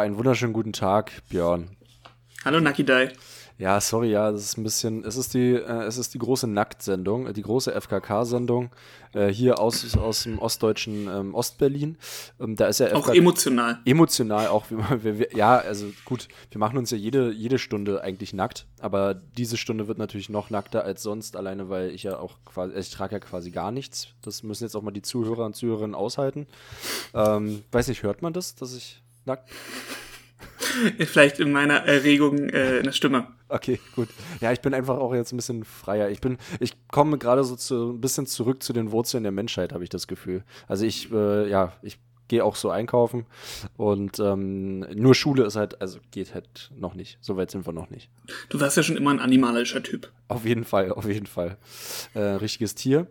Einen wunderschönen guten Tag, Björn. Hallo Nakidai. Ja, sorry, ja, das ist ein bisschen, es ist die, äh, es ist die große Nacktsendung, die große FKK-Sendung äh, hier aus, aus dem ostdeutschen ähm, Ostberlin. Ähm, da ist ja auch emotional. Emotional auch, wir, wir, ja, also gut, wir machen uns ja jede, jede Stunde eigentlich nackt, aber diese Stunde wird natürlich noch nackter als sonst, alleine weil ich ja auch quasi, ich trage ja quasi gar nichts. Das müssen jetzt auch mal die Zuhörer und Zuhörerinnen aushalten. Ähm, weiß nicht, hört man das, dass ich nackt Vielleicht in meiner Erregung äh, in der Stimme. Okay, gut. Ja, ich bin einfach auch jetzt ein bisschen freier. Ich bin, ich komme gerade so zu, ein bisschen zurück zu den Wurzeln der Menschheit, habe ich das Gefühl. Also ich, äh, ja, ich gehe auch so einkaufen. Und ähm, nur Schule ist halt, also geht halt noch nicht. So weit sind wir noch nicht. Du warst ja schon immer ein animalischer Typ. Auf jeden Fall, auf jeden Fall. Äh, richtiges Tier.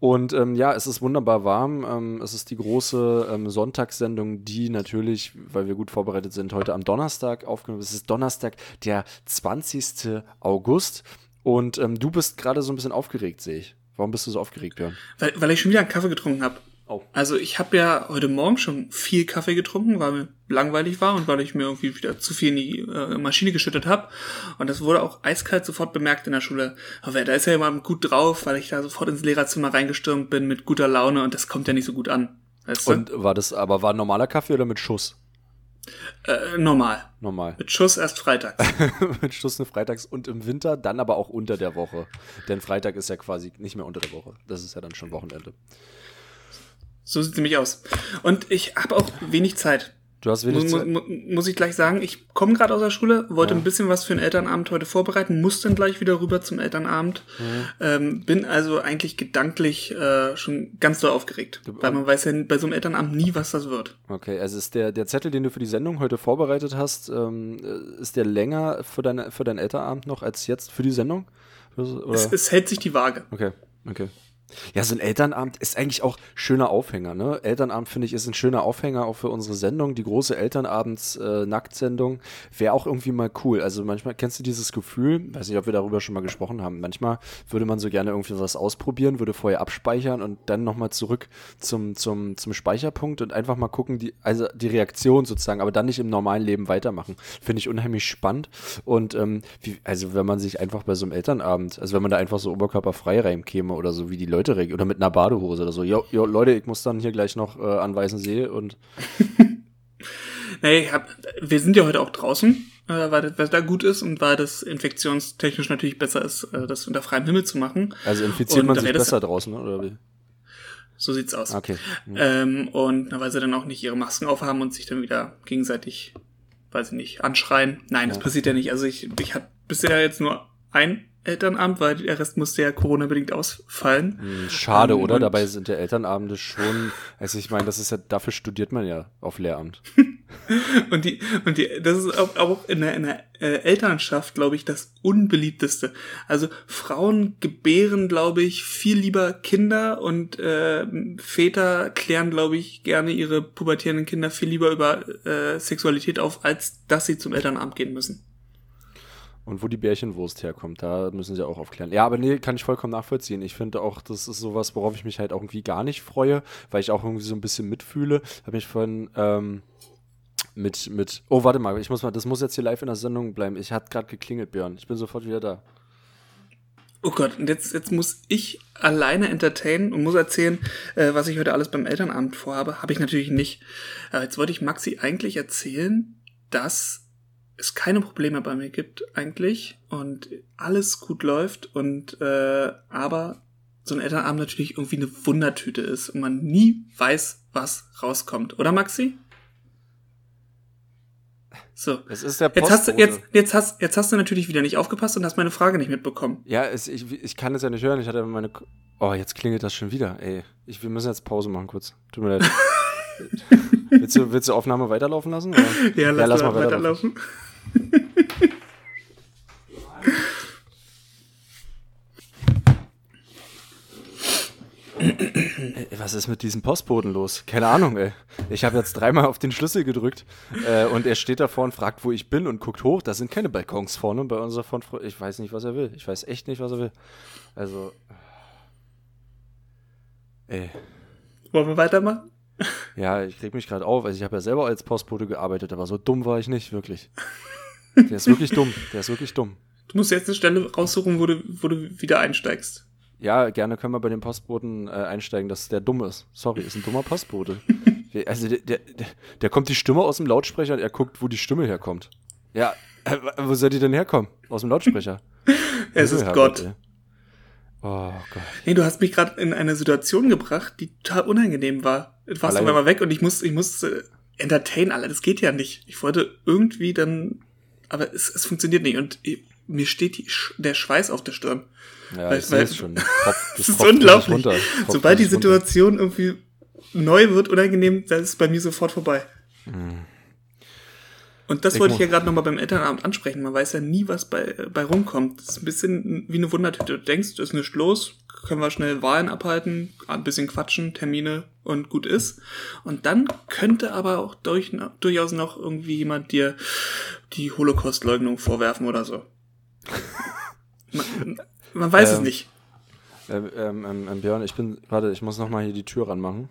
Und ähm, ja, es ist wunderbar warm. Ähm, es ist die große ähm, Sonntagssendung, die natürlich, weil wir gut vorbereitet sind, heute am Donnerstag aufgenommen. Es ist Donnerstag, der 20. August. Und ähm, du bist gerade so ein bisschen aufgeregt, sehe ich. Warum bist du so aufgeregt, Björn? Weil, weil ich schon wieder einen Kaffee getrunken habe. Oh. Also ich habe ja heute Morgen schon viel Kaffee getrunken, weil mir langweilig war und weil ich mir irgendwie wieder zu viel in die äh, Maschine geschüttet habe. Und das wurde auch eiskalt sofort bemerkt in der Schule. Aber da ist ja immer gut drauf, weil ich da sofort ins Lehrerzimmer reingestürmt bin mit guter Laune und das kommt ja nicht so gut an. Weißt du? Und war das aber war normaler Kaffee oder mit Schuss? Äh, normal. Normal. Mit Schuss erst freitags. mit Schuss nur freitags und im Winter, dann aber auch unter der Woche. Denn Freitag ist ja quasi nicht mehr unter der Woche. Das ist ja dann schon Wochenende. So sieht es nämlich aus. Und ich habe auch wenig Zeit. Du hast wenig Zeit. Mu muss ich gleich sagen, ich komme gerade aus der Schule, wollte ja. ein bisschen was für den Elternabend heute vorbereiten, muss dann gleich wieder rüber zum Elternabend. Mhm. Ähm, bin also eigentlich gedanklich äh, schon ganz doll aufgeregt. Du, weil man weiß ja bei so einem Elternabend nie, was das wird. Okay, also ist der, der Zettel, den du für die Sendung heute vorbereitet hast, ähm, ist der länger für, deine, für deinen Elternabend noch als jetzt für die Sendung? Es, es hält sich die Waage. Okay, okay. Ja, so ein Elternabend ist eigentlich auch schöner Aufhänger. Ne? Elternabend finde ich ist ein schöner Aufhänger auch für unsere Sendung, die große Elternabends-Nacktsendung. Äh, Wäre auch irgendwie mal cool. Also manchmal kennst du dieses Gefühl, weiß nicht, ob wir darüber schon mal gesprochen haben. Manchmal würde man so gerne irgendwie was ausprobieren, würde vorher abspeichern und dann nochmal zurück zum, zum, zum Speicherpunkt und einfach mal gucken, die, also die Reaktion sozusagen, aber dann nicht im normalen Leben weitermachen. Finde ich unheimlich spannend. Und ähm, wie, also wenn man sich einfach bei so einem Elternabend, also wenn man da einfach so oberkörperfrei reinkäme oder so, wie die Leute Leute reagieren. Oder mit einer Badehose oder so. Jo, jo, Leute, ich muss dann hier gleich noch äh, an Weißensee und. nee, hab, wir sind ja heute auch draußen, äh, weil das Wetter gut ist und weil das infektionstechnisch natürlich besser ist, äh, das unter freiem Himmel zu machen. Also infiziert und man sich besser draußen, oder wie? So sieht's aus. Okay. Mhm. Ähm, und weil sie dann auch nicht ihre Masken aufhaben und sich dann wieder gegenseitig, weiß ich nicht, anschreien. Nein, ja. das passiert ja nicht. Also ich, ich hatte bisher jetzt nur ein Elternamt, weil der Rest musste ja Corona-bedingt ausfallen. Hm, schade, ähm, oder? Dabei sind ja Elternabende schon, also ich meine, das ist ja, dafür studiert man ja auf Lehramt. und die, und die, das ist auch, auch in der, in der äh, Elternschaft, glaube ich, das unbeliebteste. Also Frauen gebären, glaube ich, viel lieber Kinder und äh, Väter klären, glaube ich, gerne ihre pubertierenden Kinder viel lieber über äh, Sexualität auf, als dass sie zum Elternamt gehen müssen. Und wo die Bärchenwurst herkommt, da müssen sie auch aufklären. Ja, aber nee, kann ich vollkommen nachvollziehen. Ich finde auch, das ist sowas, worauf ich mich halt auch irgendwie gar nicht freue, weil ich auch irgendwie so ein bisschen mitfühle. Habe mich von ähm, mit, mit. Oh, warte mal, ich muss mal, das muss jetzt hier live in der Sendung bleiben. Ich hatte gerade geklingelt, Björn. Ich bin sofort wieder da. Oh Gott, und jetzt, jetzt muss ich alleine entertainen und muss erzählen, äh, was ich heute alles beim Elternabend vorhabe. Habe ich natürlich nicht. Aber jetzt wollte ich Maxi eigentlich erzählen, dass es keine Probleme bei mir gibt eigentlich und alles gut läuft und äh, aber so ein Elternabend natürlich irgendwie eine Wundertüte ist und man nie weiß, was rauskommt, oder Maxi? So. Es ist der jetzt hast, du, jetzt, jetzt, hast, jetzt hast du natürlich wieder nicht aufgepasst und hast meine Frage nicht mitbekommen. Ja, es, ich, ich kann es ja nicht hören. Ich hatte meine. Oh, jetzt klingelt das schon wieder. Ey, ich, wir müssen jetzt Pause machen kurz. Tut mir leid. willst, du, willst du Aufnahme weiterlaufen lassen? Oder? Ja, lass, ja, lass mal weiterlaufen. weiterlaufen. Was ist mit diesem Postboden los? Keine Ahnung, ey. Ich habe jetzt dreimal auf den Schlüssel gedrückt äh, und er steht davor und fragt, wo ich bin und guckt hoch. Da sind keine Balkons vorne bei unserer Front. Ich weiß nicht, was er will. Ich weiß echt nicht, was er will. Also. Ey. Wollen wir weitermachen? Ja, ich reg mich gerade auf. Also ich habe ja selber als Postbote gearbeitet, aber so dumm war ich nicht, wirklich. Der ist wirklich dumm. Der ist wirklich dumm. Du musst jetzt eine Stelle raussuchen, wo du, wo du wieder einsteigst. Ja, gerne können wir bei dem Postboten äh, einsteigen, dass der dumm ist. Sorry, ist ein dummer Postbote. also der, der, der, kommt die Stimme aus dem Lautsprecher und er guckt, wo die Stimme herkommt. Ja, äh, wo soll die denn herkommen? Aus dem Lautsprecher. es ist Gott. Ey. Oh Gott. Nee, du hast mich gerade in eine Situation gebracht, die total unangenehm war. Du warst auf einmal weg und ich muss, ich muss äh, entertain alle. Das geht ja nicht. Ich wollte irgendwie dann, aber es, es funktioniert nicht und ich, mir steht die, der Schweiß auf der Stirn. Ja, weil, ich es schon. Das, das ist unglaublich. Sobald die Situation runter. irgendwie neu wird, unangenehm, dann ist es bei mir sofort vorbei. Hm. Und das ich wollte ich ja gerade nochmal beim Elternabend ansprechen. Man weiß ja nie, was bei, bei rumkommt. Das ist ein bisschen wie eine Wundertüte. Du denkst, ist nichts los, können wir schnell Wahlen abhalten, ein bisschen quatschen, Termine und gut ist. Und dann könnte aber auch durch, durchaus noch irgendwie jemand dir die Holocaust-Leugnung vorwerfen oder so. man, man, weiß ähm, es nicht. Ähm, ähm, ähm, Björn, ich bin, warte, ich muss nochmal hier die Tür ranmachen.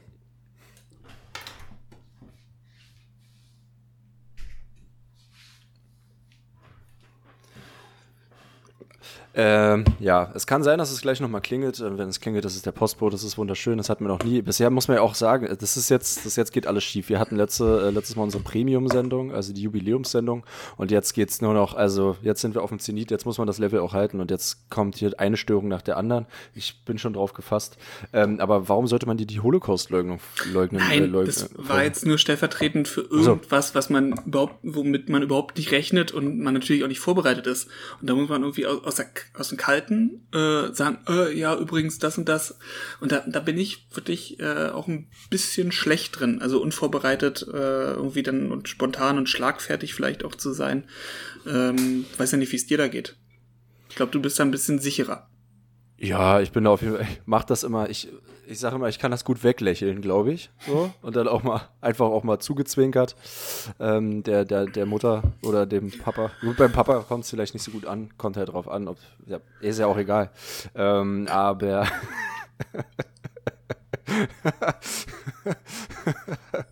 Ähm, ja, es kann sein, dass es gleich nochmal klingelt. Äh, wenn es klingelt, das ist der Postbote, das ist wunderschön. Das hatten wir noch nie. Bisher muss man ja auch sagen, das ist jetzt, das jetzt geht alles schief. Wir hatten letzte, äh, letztes Mal unsere Premium-Sendung, also die Jubiläumssendung. Und jetzt geht's nur noch, also jetzt sind wir auf dem Zenit, jetzt muss man das Level auch halten. Und jetzt kommt hier eine Störung nach der anderen. Ich bin schon drauf gefasst. Ähm, aber warum sollte man die, die Holocaust-Leugnung leugnen? Nein, äh, leugnen, das war jetzt nur stellvertretend für irgendwas, so. was man überhaupt, womit man überhaupt nicht rechnet und man natürlich auch nicht vorbereitet ist. Und da muss man irgendwie aus, aus, der, aus dem Kalten äh, sagen, äh, ja, übrigens das und das. Und da, da bin ich wirklich äh, auch ein bisschen schlecht drin. Also unvorbereitet äh, irgendwie dann und spontan und schlagfertig vielleicht auch zu sein. Ähm, weiß ja nicht, wie es dir da geht. Ich glaube, du bist da ein bisschen sicherer. Ja, ich bin da auf jeden Fall, ich mach das immer, ich, ich sage immer, ich kann das gut weglächeln, glaube ich. So. Und dann auch mal, einfach auch mal zugezwinkert. Ähm, der, der, der Mutter oder dem Papa. Gut, beim Papa kommt es vielleicht nicht so gut an, kommt halt drauf an, ob, ja, ist ja auch egal. Ähm, aber.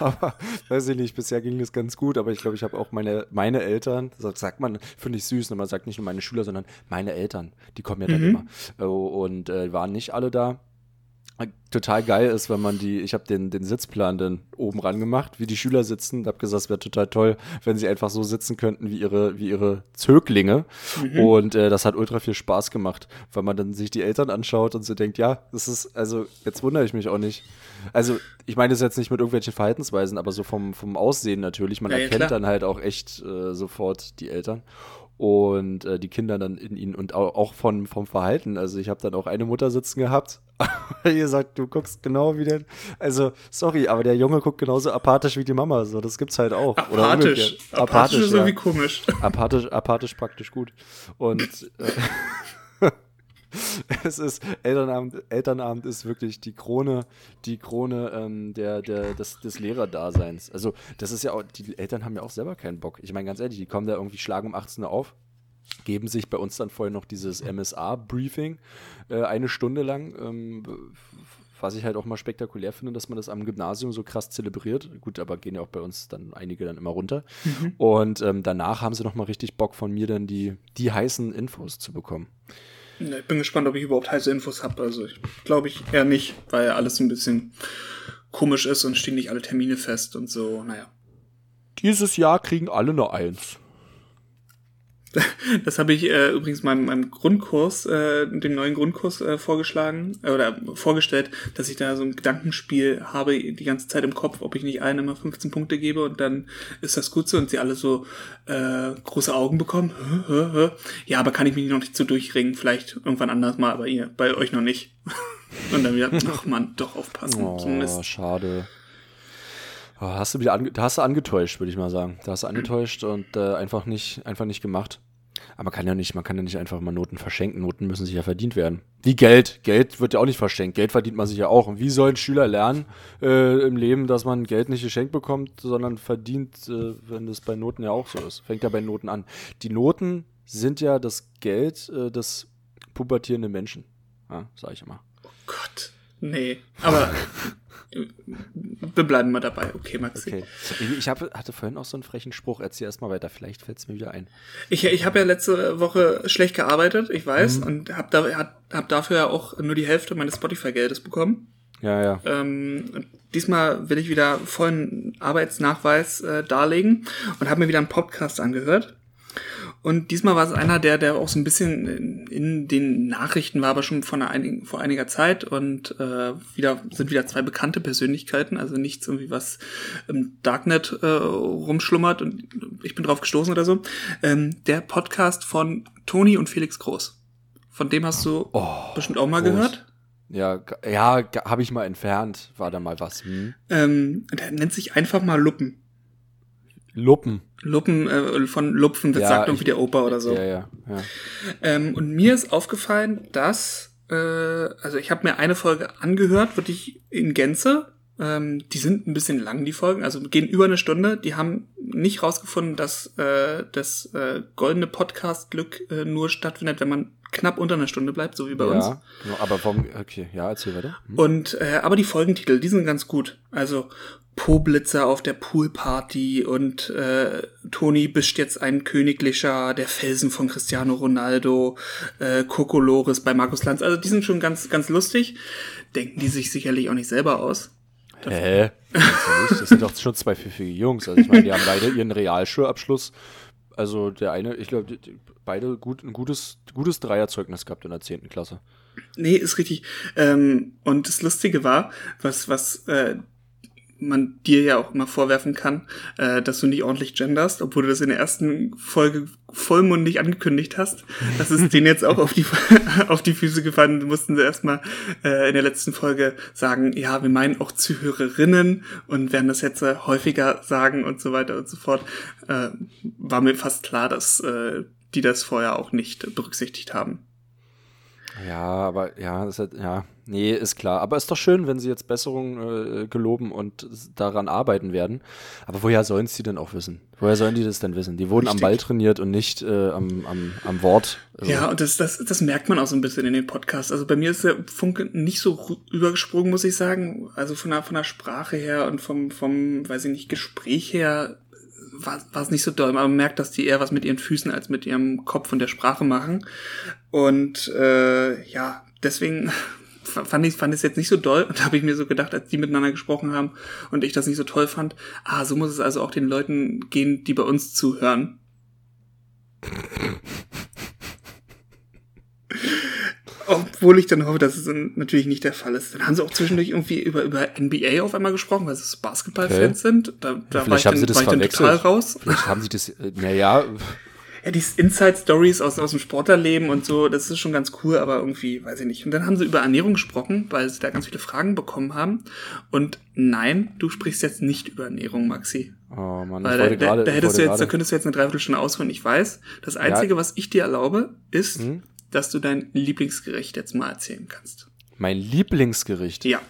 aber weiß ich nicht, bisher ging das ganz gut, aber ich glaube, ich habe auch meine, meine Eltern, das sagt man, finde ich süß, und man sagt nicht nur meine Schüler, sondern meine Eltern, die kommen ja dann mhm. immer. Oh, und äh, waren nicht alle da total geil ist, wenn man die, ich habe den, den Sitzplan dann oben ran gemacht, wie die Schüler sitzen, habe gesagt, es wäre total toll, wenn sie einfach so sitzen könnten wie ihre, wie ihre Zöglinge. Mhm. Und äh, das hat ultra viel Spaß gemacht, weil man dann sich die Eltern anschaut und so denkt, ja, das ist, also jetzt wundere ich mich auch nicht. Also, ich meine das jetzt nicht mit irgendwelchen Verhaltensweisen, aber so vom, vom Aussehen natürlich. Man ja, erkennt ja, dann halt auch echt äh, sofort die Eltern und äh, die Kinder dann in ihnen und auch, auch von, vom Verhalten. Also ich habe dann auch eine Mutter sitzen gehabt. Ihr sagt, du guckst genau wie der. Also, sorry, aber der Junge guckt genauso apathisch wie die Mama. So, das gibt's halt auch. Apathisch. Oder apathisch, apathisch ist ja. irgendwie komisch. Apathisch, apathisch praktisch gut. Und äh, es ist Elternabend, Elternabend ist wirklich die Krone, die Krone ähm, der, der, des, des Lehrerdaseins. Also, das ist ja auch, die Eltern haben ja auch selber keinen Bock. Ich meine, ganz ehrlich, die kommen da irgendwie schlagen um 18 Uhr auf, geben sich bei uns dann vorher noch dieses MSA-Briefing äh, eine Stunde lang. Ähm, was ich halt auch mal spektakulär finde, dass man das am Gymnasium so krass zelebriert. Gut, aber gehen ja auch bei uns dann einige dann immer runter. Mhm. Und ähm, danach haben sie noch mal richtig Bock von mir dann die, die heißen Infos zu bekommen. Ich bin gespannt, ob ich überhaupt heiße Infos habe. Also ich glaube ich eher nicht, weil alles ein bisschen komisch ist und stehen nicht alle Termine fest und so, naja. Dieses Jahr kriegen alle nur Eins. Das habe ich äh, übrigens meinem, meinem Grundkurs, äh, dem neuen Grundkurs äh, vorgeschlagen äh, oder vorgestellt, dass ich da so ein Gedankenspiel habe die ganze Zeit im Kopf, ob ich nicht allen immer 15 Punkte gebe und dann ist das gut so und sie alle so äh, große Augen bekommen. Ja, aber kann ich mich noch nicht so durchringen, vielleicht irgendwann anders mal, aber ihr, bei euch noch nicht. und dann wieder, ach man, doch aufpassen. Oh, schade. Oh, hast du wieder ange hast du angetäuscht, würde ich mal sagen. Da hast du angetäuscht und äh, einfach nicht, einfach nicht gemacht. Aber man kann ja nicht, man kann ja nicht einfach mal Noten verschenken. Noten müssen sich ja verdient werden. Wie Geld. Geld wird ja auch nicht verschenkt. Geld verdient man sich ja auch. Und wie sollen Schüler lernen äh, im Leben, dass man Geld nicht geschenkt bekommt, sondern verdient, äh, wenn das bei Noten ja auch so ist? Fängt ja bei Noten an. Die Noten sind ja das Geld äh, des pubertierenden Menschen. Ja, sag ich immer. Oh Gott. Nee, aber wir bleiben mal dabei. Okay, Maxi. Okay. Ich hab, hatte vorhin auch so einen frechen Spruch. Erzähl erst mal weiter. Vielleicht fällt es mir wieder ein. Ich, ich habe ja letzte Woche schlecht gearbeitet, ich weiß, mhm. und habe da, hab dafür ja auch nur die Hälfte meines Spotify-Geldes bekommen. Ja, ja. Ähm, diesmal will ich wieder vollen Arbeitsnachweis äh, darlegen und habe mir wieder einen Podcast angehört. Und diesmal war es einer, der, der auch so ein bisschen in den Nachrichten war, aber schon von einigen, vor einiger Zeit und äh, wieder sind wieder zwei bekannte Persönlichkeiten, also nichts irgendwie was im Darknet äh, rumschlummert und ich bin drauf gestoßen oder so. Ähm, der Podcast von Toni und Felix Groß. Von dem hast du oh, bestimmt auch mal groß. gehört. Ja, ja, habe ich mal entfernt, war da mal was. Hm? Ähm, der nennt sich einfach mal Luppen. Luppen. Luppen äh, von Lupfen, das ja, sagt irgendwie der Opa oder so. Ja, ja, ja. Ähm, und mir ist aufgefallen, dass, äh, also ich habe mir eine Folge angehört, wirklich in Gänze. Ähm, die sind ein bisschen lang, die Folgen, also gehen über eine Stunde. Die haben nicht rausgefunden, dass äh, das äh, goldene Podcast-Glück äh, nur stattfindet, wenn man knapp unter einer Stunde bleibt, so wie bei ja, uns. Genau, aber warum, okay, ja, erzähl weiter. Hm. Und, äh, aber die Folgentitel, die sind ganz gut. Also Poblitzer auf der Poolparty und äh, Toni bist jetzt ein königlicher, der Felsen von Cristiano Ronaldo, äh, Kokolores bei Markus Lanz. Also die sind schon ganz, ganz lustig. Denken die sich sicherlich auch nicht selber aus. Hä? Das, das sind doch schon zwei pfiffige Jungs. Also ich meine, die haben beide ihren Realschulabschluss. Also der eine, ich glaube, beide gut, ein gutes, gutes Dreierzeugnis gehabt in der zehnten Klasse. Nee, ist richtig. Ähm, und das Lustige war, was, was äh, man dir ja auch immer vorwerfen kann, äh, dass du nicht ordentlich genderst, obwohl du das in der ersten Folge vollmundig angekündigt hast. Das ist denen jetzt auch auf die, auf die Füße gefallen. Mussten sie erstmal äh, in der letzten Folge sagen, ja, wir meinen auch Zuhörerinnen und werden das jetzt äh, häufiger sagen und so weiter und so fort. Äh, war mir fast klar, dass äh, die das vorher auch nicht berücksichtigt haben. Ja, aber ja, das halt, ja, nee, ist klar. Aber ist doch schön, wenn sie jetzt Besserungen äh, geloben und daran arbeiten werden. Aber woher sollen sie denn auch wissen? Woher sollen die das denn wissen? Die wurden Richtig. am Ball trainiert und nicht äh, am, am, am Wort. Also. Ja, und das, das, das merkt man auch so ein bisschen in den Podcasts. Also bei mir ist der Funke nicht so übergesprungen, muss ich sagen. Also von der, von der Sprache her und vom, vom, weiß ich nicht, Gespräch her war, war es nicht so doll. Aber man merkt, dass die eher was mit ihren Füßen als mit ihrem Kopf und der Sprache machen. Und äh, ja, deswegen fand ich fand es jetzt nicht so doll und da habe ich mir so gedacht, als die miteinander gesprochen haben und ich das nicht so toll fand, ah, so muss es also auch den Leuten gehen, die bei uns zuhören. Obwohl ich dann hoffe, dass es natürlich nicht der Fall ist. Dann haben sie auch zwischendurch irgendwie über, über NBA auf einmal gesprochen, weil sie Basketballfans okay. sind. Da, da war ich, dann, war ich dann total raus. Vielleicht haben sie das, äh, naja, ja, die Inside-Stories aus, aus dem Sportlerleben und so, das ist schon ganz cool, aber irgendwie, weiß ich nicht. Und dann haben sie über Ernährung gesprochen, weil sie da ganz viele Fragen bekommen haben. Und nein, du sprichst jetzt nicht über Ernährung, Maxi. Oh Mann, weil da, grade, da, hättest du jetzt, da könntest du jetzt eine Dreiviertelstunde ausholen, ich weiß. Das Einzige, ja. was ich dir erlaube, ist, hm? dass du dein Lieblingsgericht jetzt mal erzählen kannst. Mein Lieblingsgericht? Ja.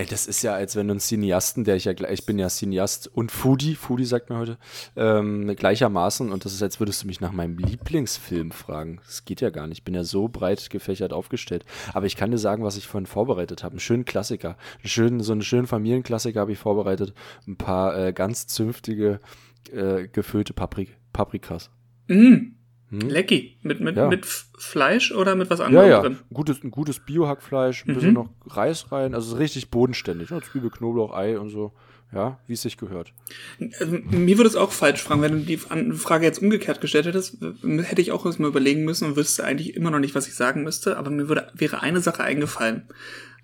Ey, das ist ja, als wenn du einen Cineasten, der ich ja gleich, ich bin ja Cineast und Foodie, Foodie sagt man heute, ähm, gleichermaßen und das ist, als würdest du mich nach meinem Lieblingsfilm fragen. Das geht ja gar nicht. Ich bin ja so breit gefächert aufgestellt. Aber ich kann dir sagen, was ich vorhin vorbereitet habe. Einen schönen Klassiker. Einen schönen, so einen schönen Familienklassiker habe ich vorbereitet. Ein paar äh, ganz zünftige, äh, gefüllte Paprik Paprikas. Mm. Hm? Lecki. Mit, mit, ja. mit Fleisch oder mit was anderem ja, ja. drin? Gutes, ein gutes Biohackfleisch, ein mhm. bisschen noch Reis rein, also richtig bodenständig. Ne? Zwiebel, Knoblauch, Ei und so. Ja, wie es sich gehört. Also, mir würde es auch falsch fragen, wenn du die Frage jetzt umgekehrt gestellt hättest, hätte ich auch erst mal überlegen müssen und wüsste eigentlich immer noch nicht, was ich sagen müsste, aber mir würde, wäre eine Sache eingefallen.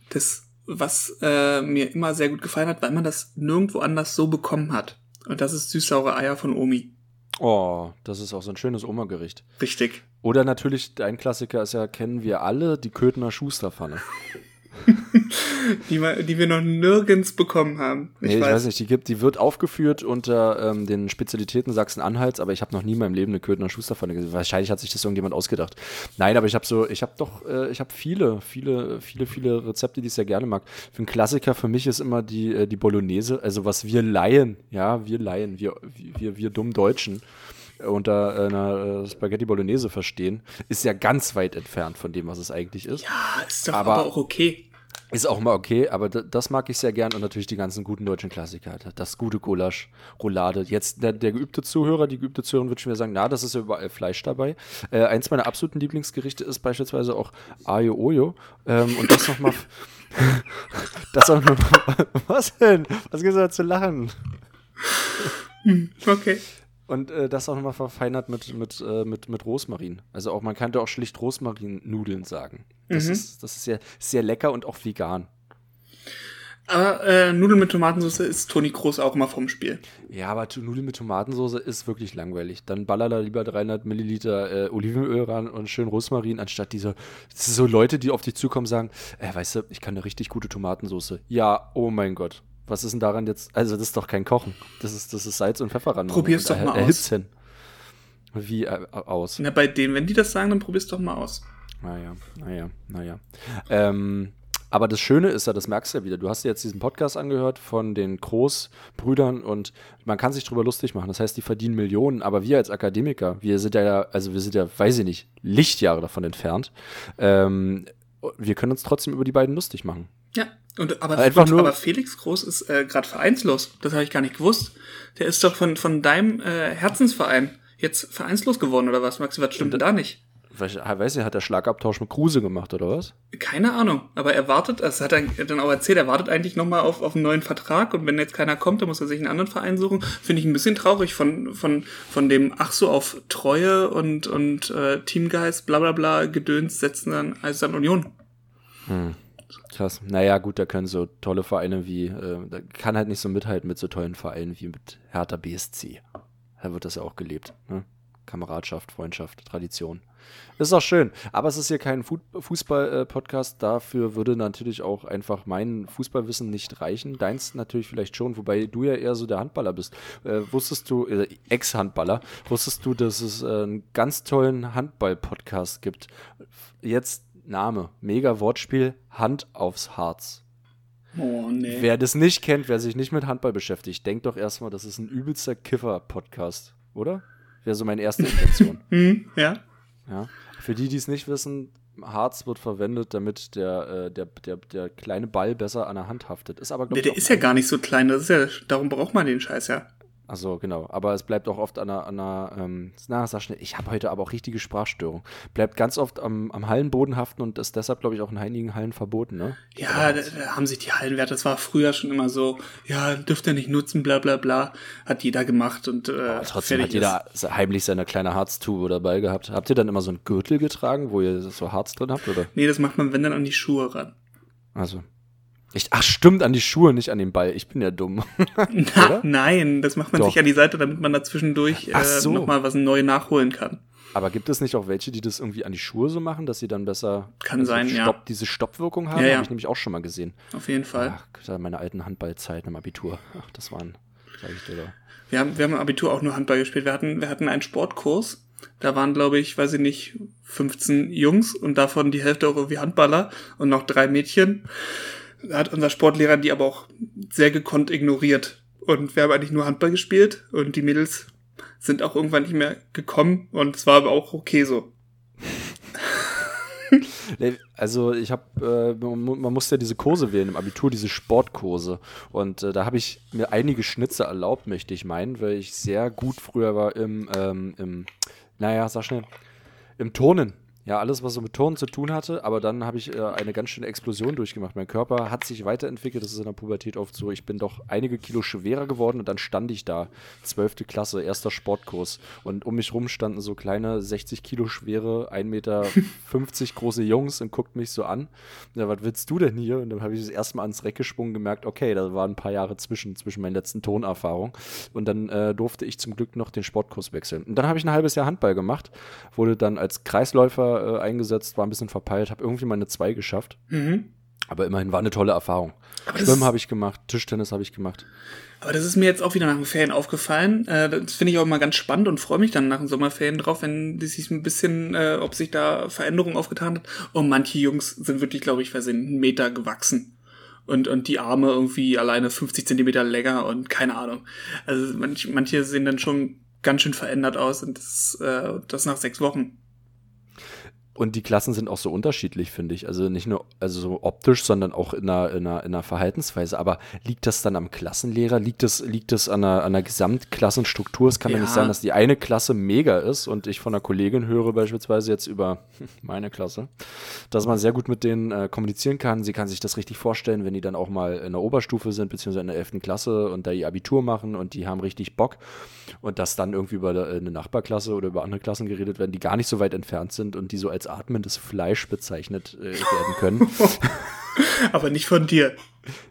Das, was äh, mir immer sehr gut gefallen hat, weil man das nirgendwo anders so bekommen hat. Und das ist süß-saure Eier von Omi. Oh, das ist auch so ein schönes Oma-Gericht. Richtig. Oder natürlich, dein Klassiker ist ja, kennen wir alle, die Köthner Schusterpfanne. die, die wir noch nirgends bekommen haben. Ich, nee, ich weiß. weiß. nicht, die gibt, die wird aufgeführt unter ähm, den Spezialitäten Sachsen-Anhalts, aber ich habe noch nie in meinem Leben eine Köthner Schusterpfanne gesehen. Wahrscheinlich hat sich das irgendjemand ausgedacht. Nein, aber ich habe so, ich habe doch, äh, ich habe viele, viele, viele, viele Rezepte, die ich sehr gerne mag. Für einen Klassiker für mich ist immer die, äh, die Bolognese, also was wir Laien, ja, wir Laien, wir, wir, wir dummen Deutschen unter einer äh, Spaghetti Bolognese verstehen, ist ja ganz weit entfernt von dem, was es eigentlich ist. Ja, ist doch aber, aber auch okay. Ist auch mal okay, aber das mag ich sehr gern und natürlich die ganzen guten deutschen Klassiker. Das gute Gulasch, Roulade. Jetzt der, der geübte Zuhörer, die geübte Zuhörerin wird schon wieder sagen, na, das ist ja überall Fleisch dabei. Äh, eins meiner absoluten Lieblingsgerichte ist beispielsweise auch Ayo Oyo. Ähm, und das nochmal. das auch noch. Was denn? Was gibt's da zu lachen? Hm, okay. Und äh, das auch nochmal verfeinert mit, mit, äh, mit, mit Rosmarin. Also auch, man könnte auch schlicht Rosmarin-Nudeln sagen. Das, mhm. ist, das ist sehr, sehr lecker und auch vegan. Aber äh, Nudeln mit Tomatensauce ist Toni Kroos auch immer vom Spiel. Ja, aber Nudeln mit Tomatensauce ist wirklich langweilig. Dann baller da lieber 300 Milliliter äh, Olivenöl ran und schön Rosmarin, anstatt diese so Leute, die auf dich zukommen, sagen, äh, weißt du, ich kann eine richtig gute Tomatensauce. Ja, oh mein Gott. Was ist denn daran jetzt? Also, das ist doch kein Kochen. Das ist, das ist Salz und Pfeffer ran. Probier's doch mal erhitzen. aus. Wie äh, aus? Na, bei denen, wenn die das sagen, dann probier's doch mal aus. Naja, naja, naja. Ähm, aber das Schöne ist ja, das merkst du ja wieder, du hast dir jetzt diesen Podcast angehört von den Großbrüdern und man kann sich drüber lustig machen. Das heißt, die verdienen Millionen, aber wir als Akademiker, wir sind ja, also wir sind ja, weiß ich nicht, Lichtjahre davon entfernt. Ähm, wir können uns trotzdem über die beiden lustig machen. Ja, und, aber, Einfach nur, aber Felix Groß ist äh, gerade vereinslos. Das habe ich gar nicht gewusst. Der ist doch von, von deinem äh, Herzensverein jetzt vereinslos geworden, oder was, Maxi? Was stimmt denn da nicht? Weiß nicht, hat der Schlagabtausch mit Kruse gemacht, oder was? Keine Ahnung, aber er wartet, das hat er dann auch erzählt, er wartet eigentlich nochmal auf, auf einen neuen Vertrag und wenn jetzt keiner kommt, dann muss er sich einen anderen Verein suchen. Finde ich ein bisschen traurig von, von, von dem ach so auf Treue und, und äh, Teamgeist, bla bla bla, Gedöns setzen dann Eisern Union. Hm. Krass. Naja, gut, da können so tolle Vereine wie, äh, da kann halt nicht so mithalten mit so tollen Vereinen wie mit Hertha BSC. Da wird das ja auch gelebt. Ne? Kameradschaft, Freundschaft, Tradition. Ist auch schön. Aber es ist hier kein Fußball-Podcast. Dafür würde natürlich auch einfach mein Fußballwissen nicht reichen. Deins natürlich vielleicht schon, wobei du ja eher so der Handballer bist. Äh, wusstest du, äh, Ex-Handballer, wusstest du, dass es äh, einen ganz tollen Handball-Podcast gibt? Jetzt Name, mega Wortspiel, Hand aufs Harz. Oh, nee. Wer das nicht kennt, wer sich nicht mit Handball beschäftigt, denkt doch erstmal, das ist ein übelster Kiffer-Podcast, oder? Wäre so meine erste Intention. hm, ja. Ja. Für die, die es nicht wissen, Harz wird verwendet, damit der, äh, der, der, der kleine Ball besser an der Hand haftet. Ist aber, der, der ist ja gar nicht so klein, das ist ja, darum braucht man den Scheiß ja. Achso, genau. Aber es bleibt auch oft an einer, an einer ähm, na, sag schnell, ich habe heute aber auch richtige Sprachstörung. Bleibt ganz oft am, am Hallenboden haften und ist deshalb, glaube ich, auch in einigen Hallen verboten, ne? Ja, da, da, haben sich die Hallenwerte, das war früher schon immer so, ja, dürft ihr nicht nutzen, bla bla bla. Hat jeder gemacht und äh, aber trotzdem hat jeder ist. heimlich seine kleine Harztube dabei gehabt. Habt ihr dann immer so einen Gürtel getragen, wo ihr so Harz drin habt, oder? Nee, das macht man, wenn dann an die Schuhe ran. Also, ich, ach, stimmt, an die Schuhe, nicht an den Ball. Ich bin ja dumm. Na, nein, das macht man Doch. sich an die Seite, damit man da zwischendurch äh, so. nochmal was Neues nachholen kann. Aber gibt es nicht auch welche, die das irgendwie an die Schuhe so machen, dass sie dann besser kann also sein, Stopp, ja. diese Stoppwirkung haben? Ja, ja. Habe ich nämlich auch schon mal gesehen. Auf jeden Fall. Ach, meine alten Handballzeiten im Abitur. Ach, das waren, sag ich dir da. Wir haben, wir haben im Abitur auch nur Handball gespielt. Wir hatten, wir hatten einen Sportkurs. Da waren, glaube ich, weiß ich nicht, 15 Jungs und davon die Hälfte auch irgendwie Handballer und noch drei Mädchen hat unser Sportlehrer die aber auch sehr gekonnt ignoriert. Und wir haben eigentlich nur Handball gespielt und die Mädels sind auch irgendwann nicht mehr gekommen und es war aber auch okay so. also ich habe, äh, man musste ja diese Kurse wählen im Abitur, diese Sportkurse. Und äh, da habe ich mir einige Schnitze erlaubt, möchte ich meinen, weil ich sehr gut früher war im, ähm, im naja, sag schnell, im Turnen ja, alles, was so mit Turnen zu tun hatte, aber dann habe ich äh, eine ganz schöne Explosion durchgemacht. Mein Körper hat sich weiterentwickelt, das ist in der Pubertät oft so. Ich bin doch einige Kilo schwerer geworden und dann stand ich da, zwölfte Klasse, erster Sportkurs. Und um mich rum standen so kleine 60 Kilo schwere, 1,50 Meter große Jungs und guckten mich so an. Ja, was willst du denn hier? Und dann habe ich das erste Mal ans Reck gesprungen gemerkt, okay, da waren ein paar Jahre zwischen, zwischen meinen letzten Tonerfahrungen. Und dann äh, durfte ich zum Glück noch den Sportkurs wechseln. Und dann habe ich ein halbes Jahr Handball gemacht, wurde dann als Kreisläufer äh, eingesetzt, war ein bisschen verpeilt, habe irgendwie meine zwei geschafft. Mhm. Aber immerhin war eine tolle Erfahrung. Schwimmen habe ich gemacht, Tischtennis habe ich gemacht. Aber das ist mir jetzt auch wieder nach den Ferien aufgefallen. Äh, das finde ich auch immer ganz spannend und freue mich dann nach den Sommerferien drauf, wenn sich ein bisschen, äh, ob sich da Veränderungen aufgetan hat. Und manche Jungs sind wirklich, glaube ich, sind einen Meter gewachsen. Und, und die Arme irgendwie alleine 50 Zentimeter länger und keine Ahnung. Also manch, manche sehen dann schon ganz schön verändert aus und das, äh, das nach sechs Wochen. Und die Klassen sind auch so unterschiedlich, finde ich. Also nicht nur also so optisch, sondern auch in einer, in, einer, in einer Verhaltensweise. Aber liegt das dann am Klassenlehrer? Liegt das, liegt das an einer, an einer Gesamtklassenstruktur? Es kann ja. ja nicht sein, dass die eine Klasse mega ist und ich von einer Kollegin höre beispielsweise jetzt über meine Klasse, dass man sehr gut mit denen äh, kommunizieren kann. Sie kann sich das richtig vorstellen, wenn die dann auch mal in der Oberstufe sind, beziehungsweise in der 11. Klasse und da ihr Abitur machen und die haben richtig Bock. Und dass dann irgendwie über eine Nachbarklasse oder über andere Klassen geredet werden, die gar nicht so weit entfernt sind und die so als atmendes Fleisch bezeichnet äh, werden können. Aber nicht von dir.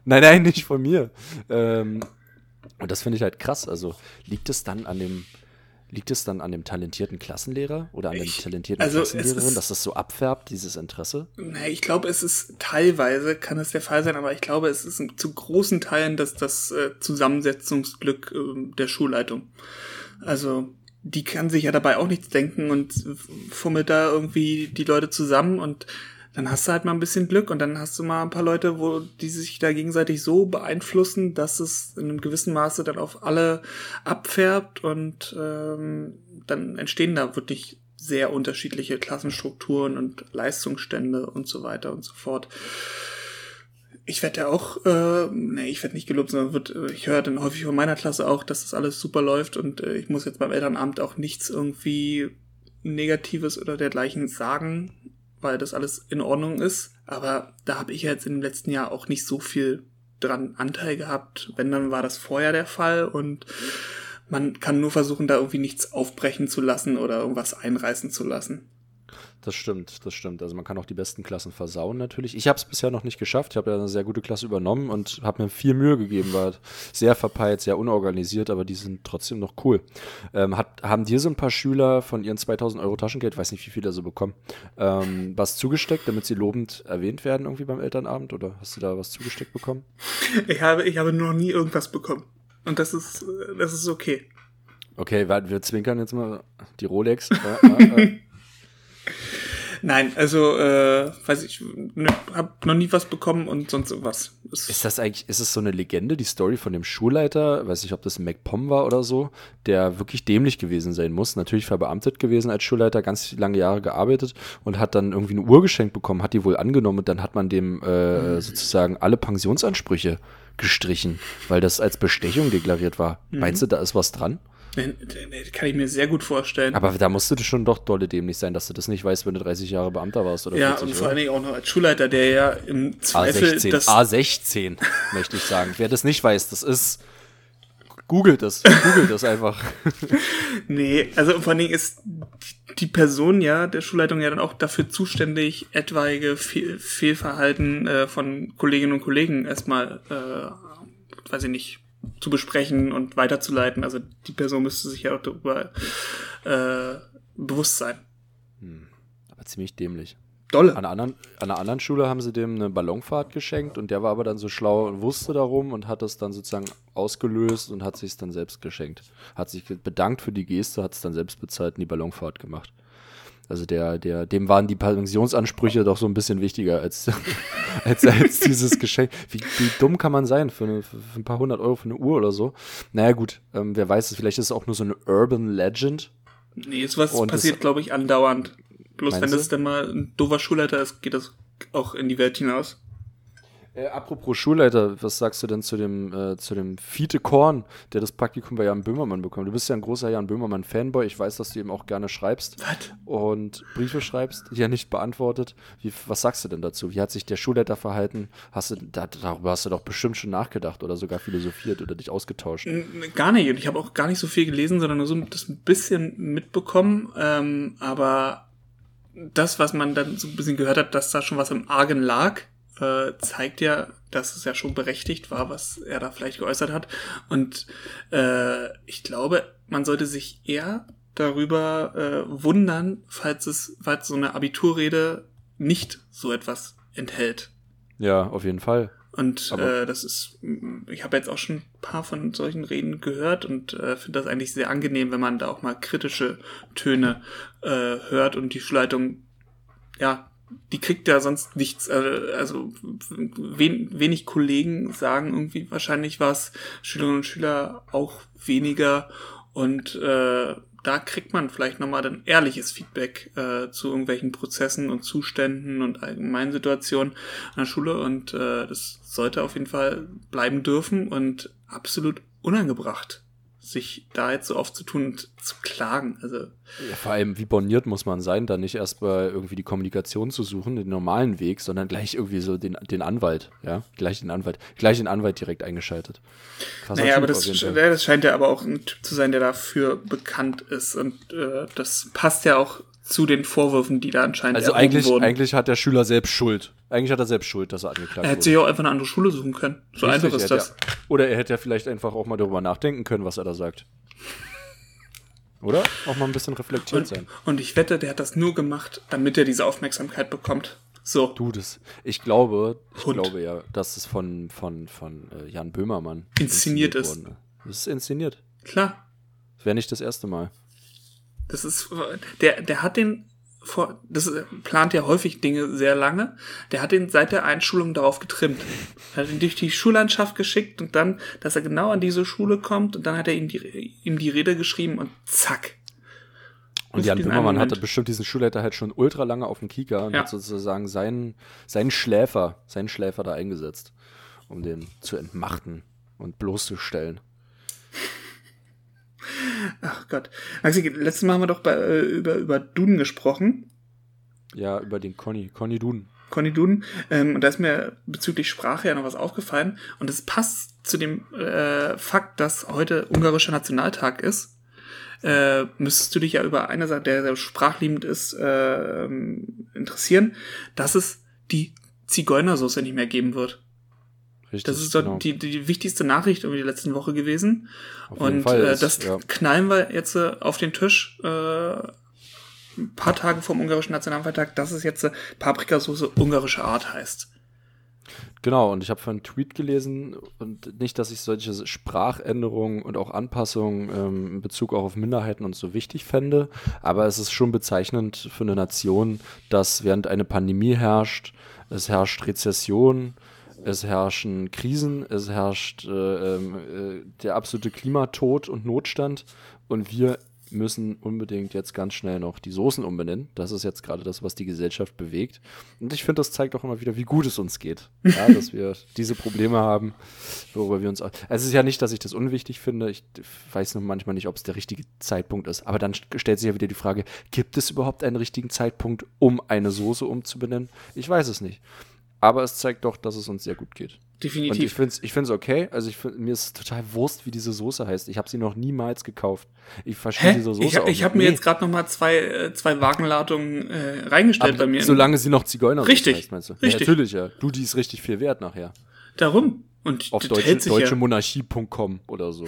Nein, nein, nicht von mir. Ähm, und das finde ich halt krass. Also liegt es dann an dem, liegt es dann an dem talentierten Klassenlehrer oder an ich, der talentierten also Klassenlehrerin, ist, dass das so abfärbt, dieses Interesse? Nee, ich glaube, es ist teilweise, kann es der Fall sein, aber ich glaube, es ist zu großen Teilen das, das äh, Zusammensetzungsglück äh, der Schulleitung. Also die kann sich ja dabei auch nichts denken und fummelt da irgendwie die Leute zusammen und dann hast du halt mal ein bisschen Glück und dann hast du mal ein paar Leute, wo die sich da gegenseitig so beeinflussen, dass es in einem gewissen Maße dann auf alle abfärbt und ähm, dann entstehen da wirklich sehr unterschiedliche Klassenstrukturen und Leistungsstände und so weiter und so fort. Ich werde ja auch, äh, nee, ich werde nicht gelobt, sondern wird, äh, ich höre dann häufig von meiner Klasse auch, dass das alles super läuft und äh, ich muss jetzt beim Elternamt auch nichts irgendwie Negatives oder dergleichen sagen weil das alles in Ordnung ist. Aber da habe ich jetzt im letzten Jahr auch nicht so viel dran Anteil gehabt. Wenn, dann war das vorher der Fall und man kann nur versuchen, da irgendwie nichts aufbrechen zu lassen oder irgendwas einreißen zu lassen. Das stimmt, das stimmt. Also man kann auch die besten Klassen versauen natürlich. Ich habe es bisher noch nicht geschafft. Ich habe ja eine sehr gute Klasse übernommen und habe mir viel Mühe gegeben. War sehr verpeilt, sehr unorganisiert, aber die sind trotzdem noch cool. Ähm, hat, haben dir so ein paar Schüler von ihren 2000 Euro Taschengeld, weiß nicht, wie viele so bekommen, ähm, was zugesteckt, damit sie lobend erwähnt werden irgendwie beim Elternabend? Oder hast du da was zugesteckt bekommen? Ich habe, ich habe noch nie irgendwas bekommen. Und das ist, das ist okay. Okay, wir zwinkern jetzt mal die Rolex. Ja, ja. Nein, also äh, weiß ich, ne, hab noch nie was bekommen und sonst irgendwas. Ist, ist das eigentlich, ist es so eine Legende, die Story von dem Schulleiter, weiß nicht, ob das MacPom war oder so, der wirklich dämlich gewesen sein muss, natürlich verbeamtet gewesen als Schulleiter, ganz lange Jahre gearbeitet und hat dann irgendwie eine Uhr geschenkt bekommen, hat die wohl angenommen und dann hat man dem äh, sozusagen alle Pensionsansprüche gestrichen, weil das als Bestechung deklariert war. Mhm. Meinst du, da ist was dran? Kann ich mir sehr gut vorstellen. Aber da musst du schon doch dolle dämlich sein, dass du das nicht weißt, wenn du 30 Jahre Beamter warst. Oder ja, 40, und vor allen Dingen auch noch als Schulleiter, der ja im Zweifel. A16, das A16 möchte ich sagen. Wer das nicht weiß, das ist. Googelt das. Googelt das einfach. nee, also vor allen Dingen ist die Person ja, der Schulleitung ja dann auch dafür zuständig, etwaige Fehl Fehlverhalten äh, von Kolleginnen und Kollegen erstmal, äh, weiß ich nicht, zu besprechen und weiterzuleiten. Also die Person müsste sich ja auch darüber äh, bewusst sein. Hm. Aber ziemlich dämlich. Dolle. An einer, anderen, an einer anderen Schule haben sie dem eine Ballonfahrt geschenkt und der war aber dann so schlau und wusste darum und hat das dann sozusagen ausgelöst und hat sich es dann selbst geschenkt. Hat sich bedankt für die Geste, hat es dann selbst bezahlt und die Ballonfahrt gemacht. Also der, der, dem waren die Pensionsansprüche doch so ein bisschen wichtiger als, als, als dieses Geschenk. Wie, wie dumm kann man sein für, eine, für, ein paar hundert Euro für eine Uhr oder so? Naja, gut, ähm, wer weiß es, vielleicht ist es auch nur so eine Urban Legend. Nee, ist was Und passiert, glaube ich, andauernd. Bloß wenn das dann mal ein doofer Schulleiter ist, geht das auch in die Welt hinaus. Äh, apropos Schulleiter, was sagst du denn zu dem, äh, zu dem Fiete Korn, der das Praktikum bei Jan Böhmermann bekommt? Du bist ja ein großer Jan Böhmermann-Fanboy. Ich weiß, dass du eben auch gerne schreibst. Was? Und Briefe schreibst, die er nicht beantwortet. Wie, was sagst du denn dazu? Wie hat sich der Schulleiter verhalten? Hast du, da, darüber hast du doch bestimmt schon nachgedacht oder sogar philosophiert oder dich ausgetauscht. Gar nicht. Und ich habe auch gar nicht so viel gelesen, sondern nur so das ein bisschen mitbekommen. Ähm, aber das, was man dann so ein bisschen gehört hat, dass da schon was im Argen lag, äh, zeigt ja, dass es ja schon berechtigt war, was er da vielleicht geäußert hat. Und äh, ich glaube, man sollte sich eher darüber äh, wundern, falls es, falls so eine Abiturrede nicht so etwas enthält. Ja, auf jeden Fall. Und äh, das ist, ich habe jetzt auch schon ein paar von solchen Reden gehört und äh, finde das eigentlich sehr angenehm, wenn man da auch mal kritische Töne äh, hört und die Schulleitung ja die kriegt ja sonst nichts. Äh, also wen, wenig Kollegen sagen irgendwie wahrscheinlich was, Schülerinnen und Schüler auch weniger. Und äh, da kriegt man vielleicht nochmal ein ehrliches Feedback äh, zu irgendwelchen Prozessen und Zuständen und allgemeinen Situationen an der Schule und äh, das sollte auf jeden Fall bleiben dürfen und absolut unangebracht sich da jetzt so aufzutun und zu klagen. Also ja, vor allem, wie borniert muss man sein, da nicht erst mal irgendwie die Kommunikation zu suchen, den normalen Weg, sondern gleich irgendwie so den, den Anwalt, ja, gleich den Anwalt, gleich den Anwalt direkt eingeschaltet. Krasser naja, typ aber das, das, scheint ja aber auch ein Typ zu sein, der dafür bekannt ist und äh, das passt ja auch zu den Vorwürfen, die da anscheinend Also eigentlich, wurden. eigentlich hat der Schüler selbst Schuld. Eigentlich hat er selbst Schuld, dass er angeklagt wurde. Er hätte sich auch einfach eine andere Schule suchen können. So Richtig, einfach ist das. Ja, oder er hätte ja vielleicht einfach auch mal darüber nachdenken können, was er da sagt. Oder? Auch mal ein bisschen reflektiert und, sein. Und ich wette, der hat das nur gemacht, damit er diese Aufmerksamkeit bekommt. So. Du, das, ich glaube, ich Hund. glaube ja, dass es von, von, von äh, Jan Böhmermann inszeniert, inszeniert ist. Worden. Das ist inszeniert. Klar. Wäre nicht das erste Mal. Das ist, der, der hat den vor, das plant ja häufig Dinge sehr lange. Der hat ihn seit der Einschulung darauf getrimmt. Er hat ihn durch die Schullandschaft geschickt und dann, dass er genau an diese Schule kommt und dann hat er ihm die, ihm die Rede geschrieben und zack. Und Jan Böhmermann hatte bestimmt diesen Schulleiter halt schon ultra lange auf dem Kieker und ja. hat sozusagen seinen, seinen Schläfer, seinen Schläfer da eingesetzt, um den zu entmachten und bloßzustellen. Ach Gott. Maxi, letztes Mal haben wir doch bei, äh, über, über Duden gesprochen. Ja, über den Conny, Conny Duden. Conny Duden. Ähm, und da ist mir bezüglich Sprache ja noch was aufgefallen. Und es passt zu dem äh, Fakt, dass heute ungarischer Nationaltag ist. Äh, müsstest du dich ja über eine Sache, der sehr sprachliebend ist, äh, interessieren, dass es die Zigeunersoße nicht mehr geben wird. Richtig, das ist doch genau. die, die wichtigste Nachricht irgendwie die letzten Woche gewesen. Auf und äh, ist, das ja. knallen wir jetzt äh, auf den Tisch äh, ein paar Tage vom ungarischen Nationalfeiertag, dass es jetzt äh, Paprikasauce ungarische Art heißt. Genau, und ich habe von einen Tweet gelesen und nicht, dass ich solche Sprachänderungen und auch Anpassungen ähm, in Bezug auch auf Minderheiten und so wichtig fände, aber es ist schon bezeichnend für eine Nation, dass während eine Pandemie herrscht, es herrscht Rezession, es herrschen Krisen, es herrscht äh, äh, der absolute Klimatod und Notstand und wir müssen unbedingt jetzt ganz schnell noch die Soßen umbenennen. Das ist jetzt gerade das, was die Gesellschaft bewegt. Und ich finde, das zeigt auch immer wieder, wie gut es uns geht. Ja, dass wir diese Probleme haben, worüber wir uns. Auch es ist ja nicht, dass ich das unwichtig finde. Ich weiß nur manchmal nicht, ob es der richtige Zeitpunkt ist. Aber dann stellt sich ja wieder die Frage: Gibt es überhaupt einen richtigen Zeitpunkt, um eine Soße umzubenennen? Ich weiß es nicht aber es zeigt doch, dass es uns sehr gut geht. Definitiv. Und ich finde es ich find's okay. Also ich find, mir ist total Wurst, wie diese Soße heißt. Ich habe sie noch niemals gekauft. Ich verstehe diese Soße Ich, ich habe mir jetzt gerade noch mal zwei, äh, zwei Wagenladungen äh, reingestellt Aber bei mir. Solange sie noch Zigeuner richtig. heißt, meinst du? Richtig. Ja, natürlich, ja. Du, die ist richtig viel wert nachher. Darum. Und Auf deutsche, deutschemonarchie.com oder so.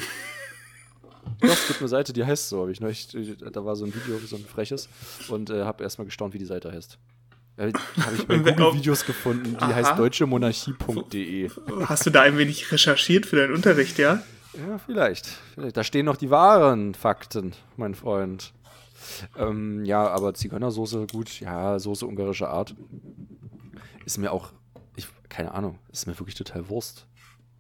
Doch, es gibt eine Seite, die heißt so. Hab ich neulich, da war so ein Video, so ein freches, und äh, habe erstmal gestaunt, wie die Seite heißt. Habe ich bei Google Videos gefunden, die Aha. heißt deutschemonarchie.de. Hast du da ein wenig recherchiert für deinen Unterricht, ja? Ja, vielleicht. vielleicht. Da stehen noch die wahren Fakten, mein Freund. Ähm, ja, aber Zigeunersoße, gut, ja, Soße ungarischer Art. Ist mir auch, ich, keine Ahnung, ist mir wirklich total Wurst.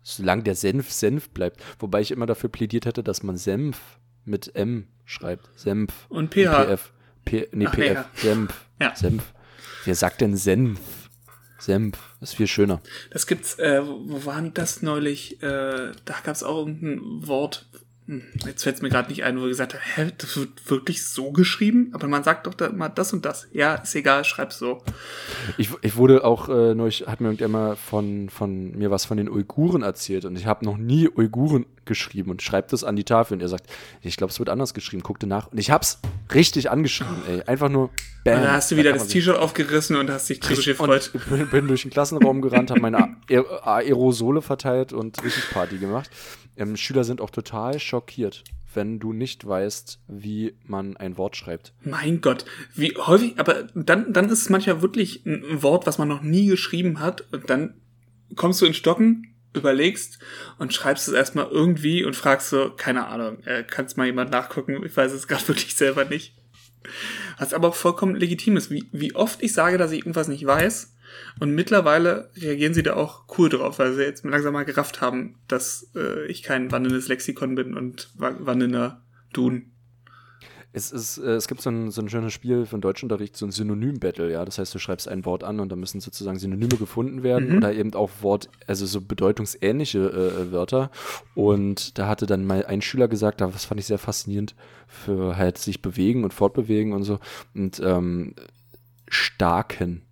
Solange der Senf Senf bleibt. Wobei ich immer dafür plädiert hätte, dass man Senf mit M schreibt. Senf. Und PH. PF. P, nee, Ach, PF. Nee, Senf. Ja. Senf. Wer sagt denn Senf? Senf ist viel schöner. Das gibt's, äh, wo waren das neulich? Äh, da gab's auch irgendein Wort, jetzt fällt es mir gerade nicht ein, wo er gesagt hat, hä, das wird wirklich so geschrieben? Aber man sagt doch da mal das und das. Ja, ist egal, schreib's so. Ich, ich wurde auch äh, neulich, hat mir irgendjemand von, von mir was von den Uiguren erzählt und ich habe noch nie Uiguren geschrieben und schreibt das an die Tafel und er sagt, ich glaube, es wird anders geschrieben, guckte nach und ich hab's richtig angeschrieben, ey, einfach nur bam. Und dann hast du wieder das T-Shirt aufgerissen und hast dich tierisch gefreut. Bin, bin durch den Klassenraum gerannt, habe meine Aerosole verteilt und richtig Party gemacht. Ähm, Schüler sind auch total schockiert, wenn du nicht weißt, wie man ein Wort schreibt. Mein Gott, wie häufig, aber dann, dann ist es manchmal wirklich ein Wort, was man noch nie geschrieben hat und dann kommst du in Stocken, überlegst und schreibst es erstmal irgendwie und fragst so, keine Ahnung, äh, kannst mal jemand nachgucken, ich weiß es gerade wirklich selber nicht. Was aber auch vollkommen legitim ist, wie, wie oft ich sage, dass ich irgendwas nicht weiß und mittlerweile reagieren sie da auch cool drauf, weil sie jetzt langsam mal gerafft haben, dass äh, ich kein wandelndes Lexikon bin und wandelnder Dun. Es, ist, äh, es gibt so ein, so ein schönes Spiel für den Deutschunterricht, so ein Synonym-Battle, ja. Das heißt, du schreibst ein Wort an und da müssen sozusagen Synonyme gefunden werden Mhm. oder eben auch Wort, also so bedeutungsähnliche äh, Wörter. Und da hatte dann mal ein Schüler gesagt, das fand ich sehr faszinierend, für halt sich bewegen und fortbewegen und so. Und ähm, starken.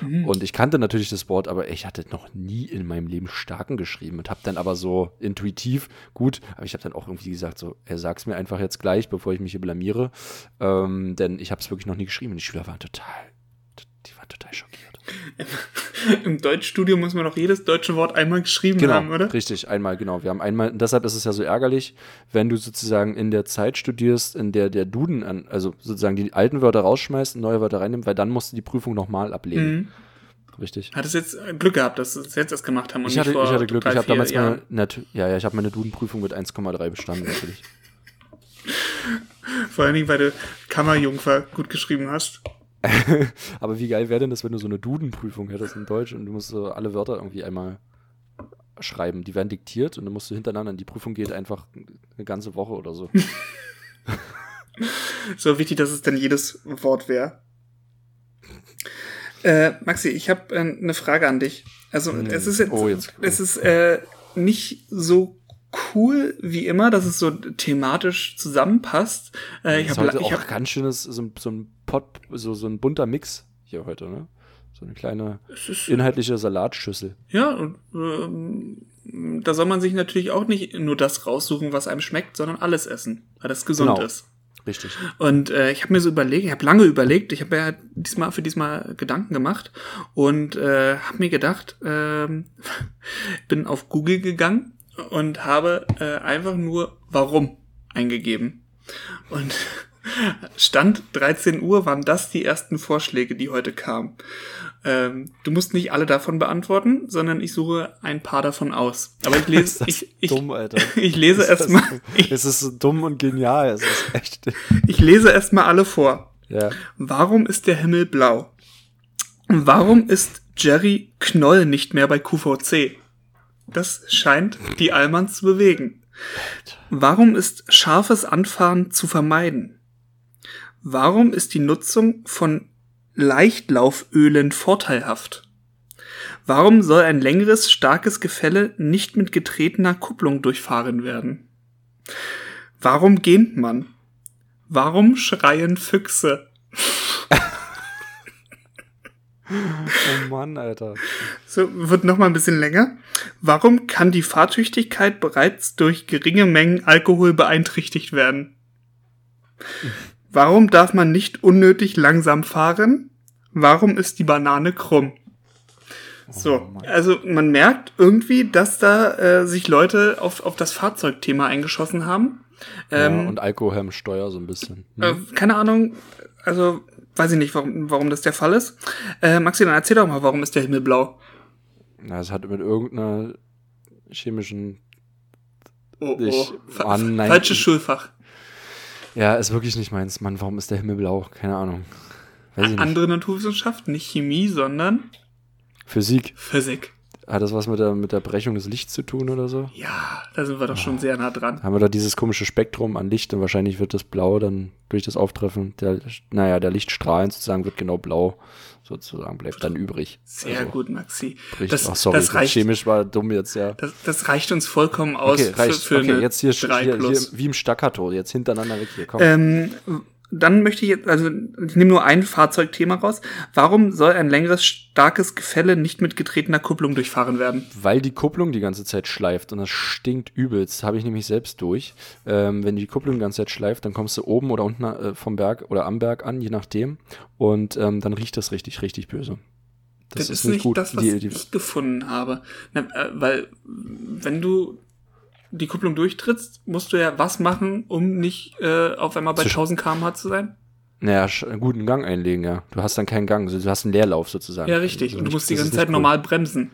Mhm. Und ich kannte natürlich das Wort, aber ich hatte noch nie in meinem Leben starken geschrieben und habe dann aber so intuitiv, gut, aber ich habe dann auch irgendwie gesagt, so, er sag's mir einfach jetzt gleich, bevor ich mich hier blamiere, ähm, denn ich habe es wirklich noch nie geschrieben und die Schüler waren total, die waren total schockiert. Im Deutschstudium muss man doch jedes deutsche Wort einmal geschrieben Genau, haben, oder? richtig, einmal, genau. Wir haben einmal, deshalb ist es ja so ärgerlich, wenn du sozusagen in der Zeit studierst, in der der Duden, an, also sozusagen die alten Wörter rausschmeißt und neue Wörter reinnimmt, weil dann musst du die Prüfung nochmal ablegen. Mhm. Richtig. Hat es jetzt Glück gehabt, dass sie es jetzt erst gemacht haben und Ich hatte, nicht vor ich hatte Glück, drei, ich habe damals Jahren. meine, ja, ja, ich habe meine Duden-Prüfung mit 1,3 bestanden, natürlich. Vor allen Dingen, weil du Kammerjungfer gut geschrieben hast. Aber wie geil wäre denn das, wenn du so eine Duden-Prüfung hättest in Deutsch und du musst so alle Wörter irgendwie einmal schreiben. Die werden diktiert und dann musst du hintereinander, die Prüfung geht einfach eine ganze Woche oder so. So wichtig, dass es dann jedes Wort wäre. Äh, Maxi, ich habe äh, eine Frage an dich. Also Hm. es ist jetzt, Oh, jetzt- es ist äh, nicht so cool wie immer, dass es so thematisch zusammenpasst. Äh, ich habe auch hab, ganz schönes, so, ein- so ein Pot, so, so ein bunter Mix hier heute, ne? So eine kleine ist, inhaltliche Salatschüssel. ja, und, ähm, da soll man sich natürlich auch nicht nur das raussuchen, was einem schmeckt, sondern alles essen, weil das gesund Genau. ist. Richtig. Und äh, ich habe mir so überlegt, ich habe lange überlegt, ich habe ja diesmal für diesmal Gedanken gemacht und äh, habe mir gedacht, ähm, bin auf Google gegangen und habe äh, einfach nur warum eingegeben. Und Stand 13 Uhr waren das die ersten Vorschläge, die heute kamen. Ähm, du musst nicht alle davon beantworten, sondern ich suche ein paar davon aus. Aber ich lese, ich, ich, dumm, Alter. ich lese erstmal, Es ist so dumm und genial. Es ist echt. ich lese erstmal alle vor. Ja. Warum ist der Himmel blau? Warum ist Jerry Knoll nicht mehr bei QVC? Das scheint die Allmanns zu bewegen. Warum ist scharfes Anfahren zu vermeiden? Warum ist die Nutzung von Leichtlaufölen vorteilhaft? Warum soll ein längeres, starkes Gefälle nicht mit getretener Kupplung durchfahren werden? Warum gähnt man? Warum schreien Füchse? Oh Mann, Alter. So, wird noch mal ein bisschen länger. Warum kann die Fahrtüchtigkeit bereits durch geringe Mengen Alkohol beeinträchtigt werden? Warum darf man nicht unnötig langsam fahren? Warum ist die Banane krumm? So, Mann. also man merkt irgendwie, dass da äh, sich Leute auf, auf das Fahrzeugthema eingeschossen haben. Ähm, ja, und Alkoholsteuer so ein bisschen. Hm? äh, keine Ahnung, also weiß ich nicht, warum, warum das der Fall ist. Äh, Maxi, dann erzähl doch mal, warum ist der Himmel blau? Na, es hat mit irgendeiner chemischen. Oh, Ich- Fa Mann, nein. falsches Schulfach. Ja, ist wirklich nicht meins. Mann, warum ist der Himmel blau? Keine Ahnung. Weiß ich nicht. Andere Naturwissenschaften, nicht Chemie, sondern Physik. Physik. Hat das was mit der, mit der Brechung des Lichts zu tun oder so? Ja, da sind wir doch schon sehr nah dran. Haben wir da dieses komische Spektrum an Licht und wahrscheinlich wird das Blau dann durch das Auftreffen der, naja, der Lichtstrahlen sozusagen wird genau blau sozusagen, bleibt dann übrig. Sehr Also, gut, Maxi. bricht- Das, Ach, sorry, das, reicht, chemisch war dumm jetzt, ja. das, das reicht uns vollkommen aus Okay, reicht. für, für okay, eine jetzt hier, 3 hier, hier wie im Staccato, jetzt hintereinander weg hier, komm. Ähm, dann möchte ich jetzt, also ich nehme nur ein Fahrzeugthema raus. Warum soll ein längeres, starkes Gefälle nicht mit getretener Kupplung durchfahren werden? Weil die Kupplung die ganze Zeit schleift und das stinkt übelst. Habe ich nämlich selbst durch. Ähm, wenn die Kupplung die ganze Zeit schleift, dann kommst du oben oder unten äh, vom Berg oder am Berg an, je nachdem. Und ähm, dann riecht das richtig, richtig böse. Das, ist, nicht das, was Die, die, ich gefunden habe. Na, äh, weil, wenn du die Kupplung durchtrittst, musst du ja was machen, um nicht äh, auf einmal bei Zu- 1000 km/h zu sein? naja, einen guten Gang einlegen, ja. Du hast dann keinen Gang, also du hast einen Leerlauf sozusagen. Ja, richtig. Also Und du musst die ganze Zeit cool. normal bremsen.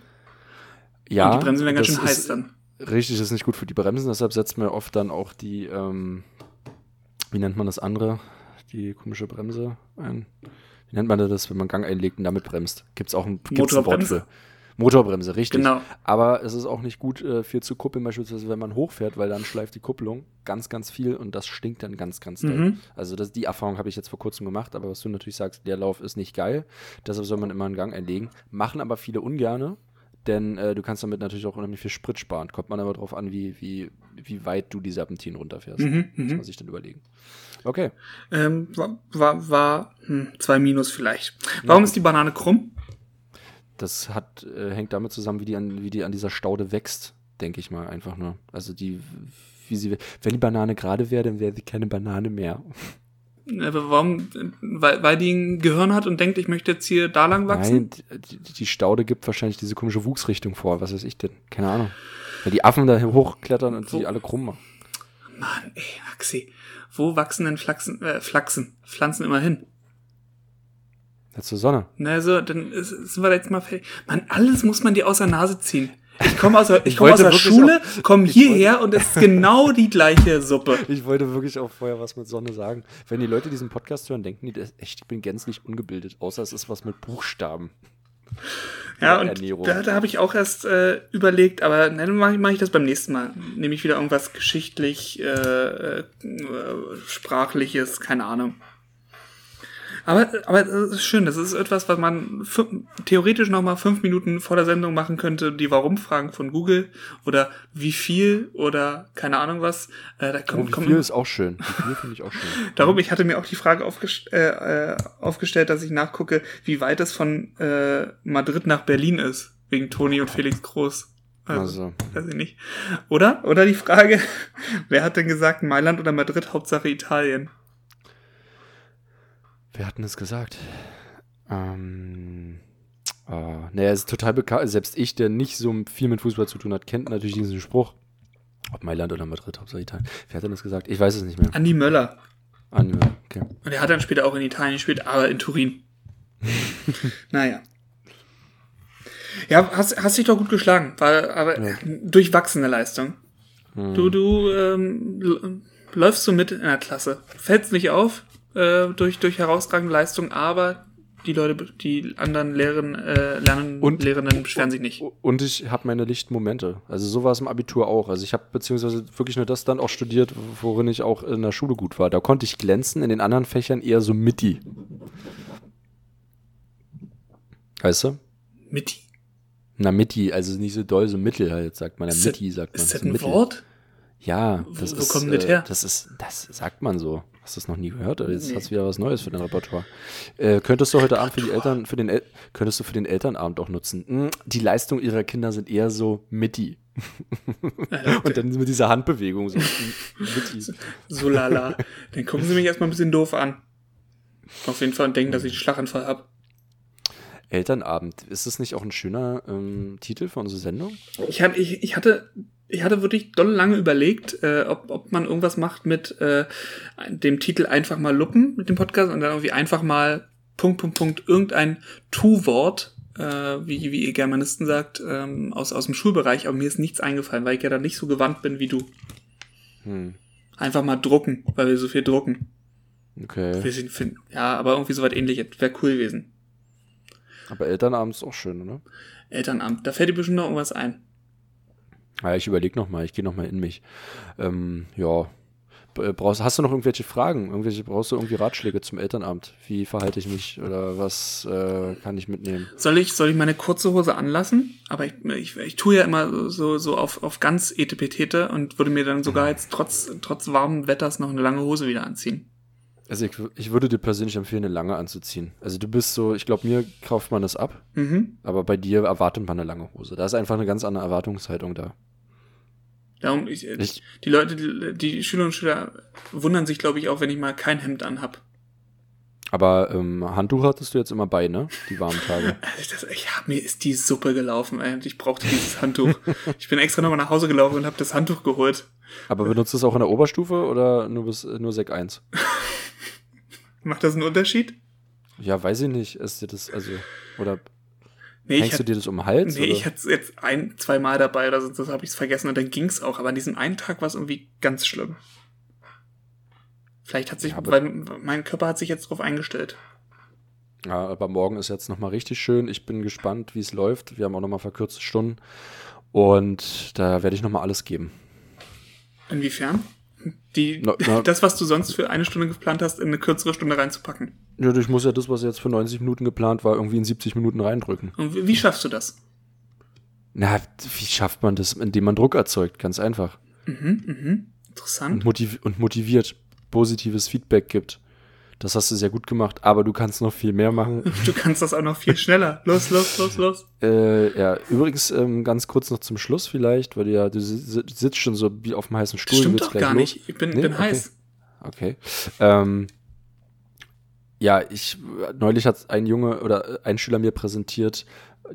Ja, Und die Bremsen werden ganz schön heiß dann. Richtig, das ist nicht gut für die Bremsen, deshalb setzt man oft dann auch die, ähm, wie nennt man das andere? Die komische Bremse ein. Wie nennt man das, wenn man Gang einlegt und damit bremst? Gibt es auch ein, gibt's ein Wort für? Motorbremse, richtig. Genau. Aber es ist auch nicht gut, äh, viel zu kuppeln, beispielsweise wenn man hochfährt, weil dann schleift die Kupplung ganz, ganz viel und das stinkt dann ganz, ganz doll. Mhm. Also das, die Erfahrung habe ich jetzt vor kurzem gemacht, aber was du natürlich sagst, der Lauf ist nicht geil, deshalb soll man immer einen Gang einlegen. Machen aber viele ungerne, denn äh, du kannst damit natürlich auch unheimlich viel Sprit sparen. Kommt man aber drauf an, wie, wie, wie weit du die Serpentinen runterfährst. Mhm, Muss mhm. man sich dann überlegen. Okay. Ähm, war, war, war hm, zwei Minus vielleicht. Warum ist die Banane krumm? Das hat, äh, hängt damit zusammen, wie die, an, wie die an dieser Staude wächst, denke ich mal, einfach nur. Also die, wie sie, wenn die Banane gerade wäre, dann wäre sie keine Banane mehr. Warum? Weil, weil die ein Gehirn hat und denkt, ich möchte jetzt hier da lang wachsen? Nein, die, die Staude gibt wahrscheinlich diese komische Wuchsrichtung vor. Was weiß ich denn? Keine Ahnung. Weil die Affen da hochklettern und die alle krumm machen. Mann, ey, Axi. Wo wachsen denn Flachsen, äh, Flachsen, Pflanzen immer hin? Ja, zur Sonne. Na so, dann ist, sind wir jetzt mal fertig. Mann, alles muss man dir aus der Nase ziehen. Ich komme aus der, ich Ich komm aus der Schule, komme hierher und es ist genau die gleiche Suppe. Ich wollte wirklich auch vorher was mit Sonne sagen. Wenn die Leute diesen Podcast hören, denken die, das- echt, ich bin gänzlich ungebildet. Außer es ist was mit Buchstaben. Ja, und Ernährung. da, da habe ich auch erst äh, überlegt, aber dann mache ich, mach ich das beim nächsten Mal. Nehme ich wieder irgendwas geschichtlich, äh, äh, sprachliches, keine Ahnung. Aber, aber das ist schön, das ist etwas, was man theoretisch noch mal fünf Minuten vor der Sendung machen könnte, die Warum-Fragen von Google oder wie viel oder keine Ahnung was. Äh, da Oh, kommt, wie kommt viel ist auch schön. Wie viel finde ich auch schön. Darum, ich hatte mir auch die Frage aufgest äh, äh, aufgestellt, dass ich nachgucke, wie weit es von äh, Madrid nach Berlin ist, wegen Toni und Felix Groß. Also, Also, weiß ich nicht. Oder? Oder die Frage, wer hat denn gesagt, Mailand oder Madrid, Hauptsache Italien? Wer hat denn das gesagt? Ähm, oh, naja, es ist total bekannt. Selbst ich, der nicht so viel mit Fußball zu tun hat, kennt natürlich diesen Spruch. Ob Mailand oder Madrid, Hauptsache Italien. Wer hat denn das gesagt? Ich weiß es nicht mehr. Andi Möller. An, okay. Und er hat dann später auch in Italien gespielt, aber in Turin. naja. Ja, hast, hast dich doch gut geschlagen, war aber Ja. durchwachsene Leistung. Hm. Du, du ähm, läufst so mit in der Klasse. Fällst nicht auf äh, durch, durch herausragende Leistung, aber die Leute, die anderen Lehrern, äh, Lernen, Und- Lehrenden beschweren sich nicht. Und ich habe meine Lichtmomente. Also so war es im Abitur auch. Also ich habe beziehungsweise wirklich nur das dann auch studiert, worin ich auch in der Schule gut war. Da konnte ich glänzen, in den anderen Fächern eher so Mitti. Weißt du? Mitti. Na, Mitti, also nicht so doll, so Mittel halt, sagt man. Ja, Mitti sagt man. Ist das so ein Mittel. Wort? Ja, Wo- das wo ist. kommt das äh, her? Das ist, das sagt man so. Hast du das noch nie gehört? Jetzt Nee. hast du wieder was Neues für dein Repertoire. Äh, könntest du heute Abend für die Eltern, für den El könntest du für den Elternabend auch nutzen. Hm, die Leistung ihrer Kinder sind eher so Mitti. Äh, Und dann mit dieser Handbewegung so. Mitti. So lala. Dann gucken sie mich erstmal ein bisschen doof an. Auf jeden Fall und denken, dass ich einen Schlaganfall habe. Elternabend. Ist das nicht auch ein schöner ähm, Titel für unsere Sendung? Ich, hab, ich, ich hatte. Ich hatte wirklich doll lange überlegt, äh, ob, ob man irgendwas macht mit äh, dem Titel einfach mal Luppen mit dem Podcast und dann irgendwie einfach mal Punkt, Punkt, Punkt, irgendein Tu-Wort, äh, wie, wie ihr Germanisten sagt, ähm, aus, aus dem Schulbereich, aber mir ist nichts eingefallen, weil ich ja da nicht so gewandt bin wie du. Hm. Einfach mal drucken, weil wir so viel drucken. Okay. Wir sind, find, ja, aber irgendwie so was ähnliches. Wäre cool gewesen. Aber Elternabend ist auch schön, oder? Elternamt. Da fällt dir bestimmt noch irgendwas ein. Ja, ich überlege nochmal, ich gehe nochmal in mich. Ähm, ja. B- Brauchst, hast du noch irgendwelche Fragen? Irgendwelche, brauchst du irgendwie Ratschläge zum Elternabend? Wie verhalte ich mich oder was äh, kann ich mitnehmen? Soll ich, soll ich meine kurze Hose anlassen? Aber ich, ich, ich tue ja immer so, so auf, auf ganz etepetete und würde mir dann sogar jetzt trotz, trotz warmen Wetters noch eine lange Hose wieder anziehen. Also ich, ich würde dir persönlich empfehlen, eine lange anzuziehen. Also du bist so, ich glaube, mir kauft man das ab, Mhm. aber bei dir erwartet man eine lange Hose. Da ist einfach eine ganz andere Erwartungshaltung da. Darum, ich, Ich, die Leute, die, die Schülerinnen und Schüler wundern sich, glaube ich, auch, wenn ich mal kein Hemd anhab. aber ähm, Handtuch hattest du jetzt immer bei, ne? Die warmen Tage. Also das, ich hab, mir ist die Suppe gelaufen, ey, und ich brauchte dieses Handtuch. ich bin extra nochmal nach Hause gelaufen und habe das Handtuch geholt. Aber benutzt du es auch in der Oberstufe oder nur bis nur Sek 1? Macht das einen Unterschied? Ja, weiß ich nicht. Ist das, also, oder Nee, hängst du dir das um den Hals? nee, oder? ich hatte es jetzt ein, zwei Mal dabei, oder sonst habe ich es vergessen und dann ging's auch. Aber an diesem einen Tag war es irgendwie ganz schlimm. Vielleicht hat sich, Ja, weil mein Körper hat sich jetzt drauf eingestellt. Ja, aber morgen ist jetzt nochmal richtig schön. Ich bin gespannt, wie es läuft. Wir haben auch nochmal verkürzte Stunden. Und da werde ich nochmal alles geben. Inwiefern? Die, no, no. Das, was du sonst für eine Stunde geplant hast, in eine kürzere Stunde reinzupacken. Ja, ich muss ja das, was jetzt für 90 Minuten geplant war, irgendwie in 70 Minuten reindrücken. Und wie, wie schaffst du das? Na, wie schafft man das, indem man Druck erzeugt? Ganz einfach. Mhm, mhm. Interessant. Und, motiv und motiviert, positives Feedback gibt. Das hast du sehr gut gemacht, aber du kannst noch viel mehr machen. Du kannst das auch noch viel schneller. Los, los, los, los. Äh, ja, übrigens ähm, ganz kurz noch zum Schluss vielleicht, weil du ja, du sitzt schon so wie auf dem heißen Stuhl. Stimmt doch gar los. nicht. Ich bin, nee? bin okay. heiß. Okay. Ähm, ja, ich neulich hat ein Junge oder ein Schüler mir präsentiert,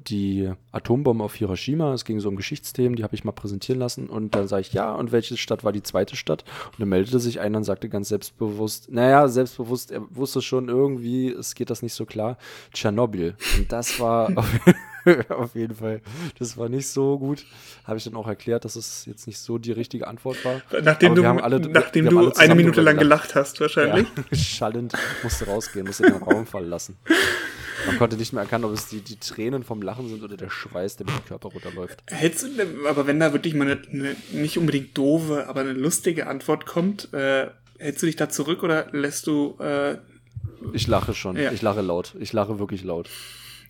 die Atombombe auf Hiroshima. Es ging so um Geschichtsthemen, die habe ich mal präsentieren lassen. Und dann sage ich, ja, und welche Stadt war die zweite Stadt? Und dann meldete sich einer und sagte ganz selbstbewusst, naja, selbstbewusst, er wusste schon irgendwie, es geht das nicht so klar, Tschernobyl. Und das war auf, jeden Fall, das war nicht so gut. Habe ich dann auch erklärt, dass es jetzt nicht so die richtige Antwort war. Nachdem du, alle, nachdem du eine Minute lang gelacht hast, wahrscheinlich. Ja, schallend musste rausgehen, musste den Raum fallen lassen. Man konnte nicht mehr erkennen, ob es die, die Tränen vom Lachen sind oder der Schweiß, der mit dem Körper runterläuft. Hältst du, aber wenn da wirklich mal eine, eine nicht unbedingt doofe, aber eine lustige Antwort kommt, äh, hältst du dich da zurück oder lässt du. Äh, ich lache schon. Ja. Ich lache laut. Ich lache wirklich laut.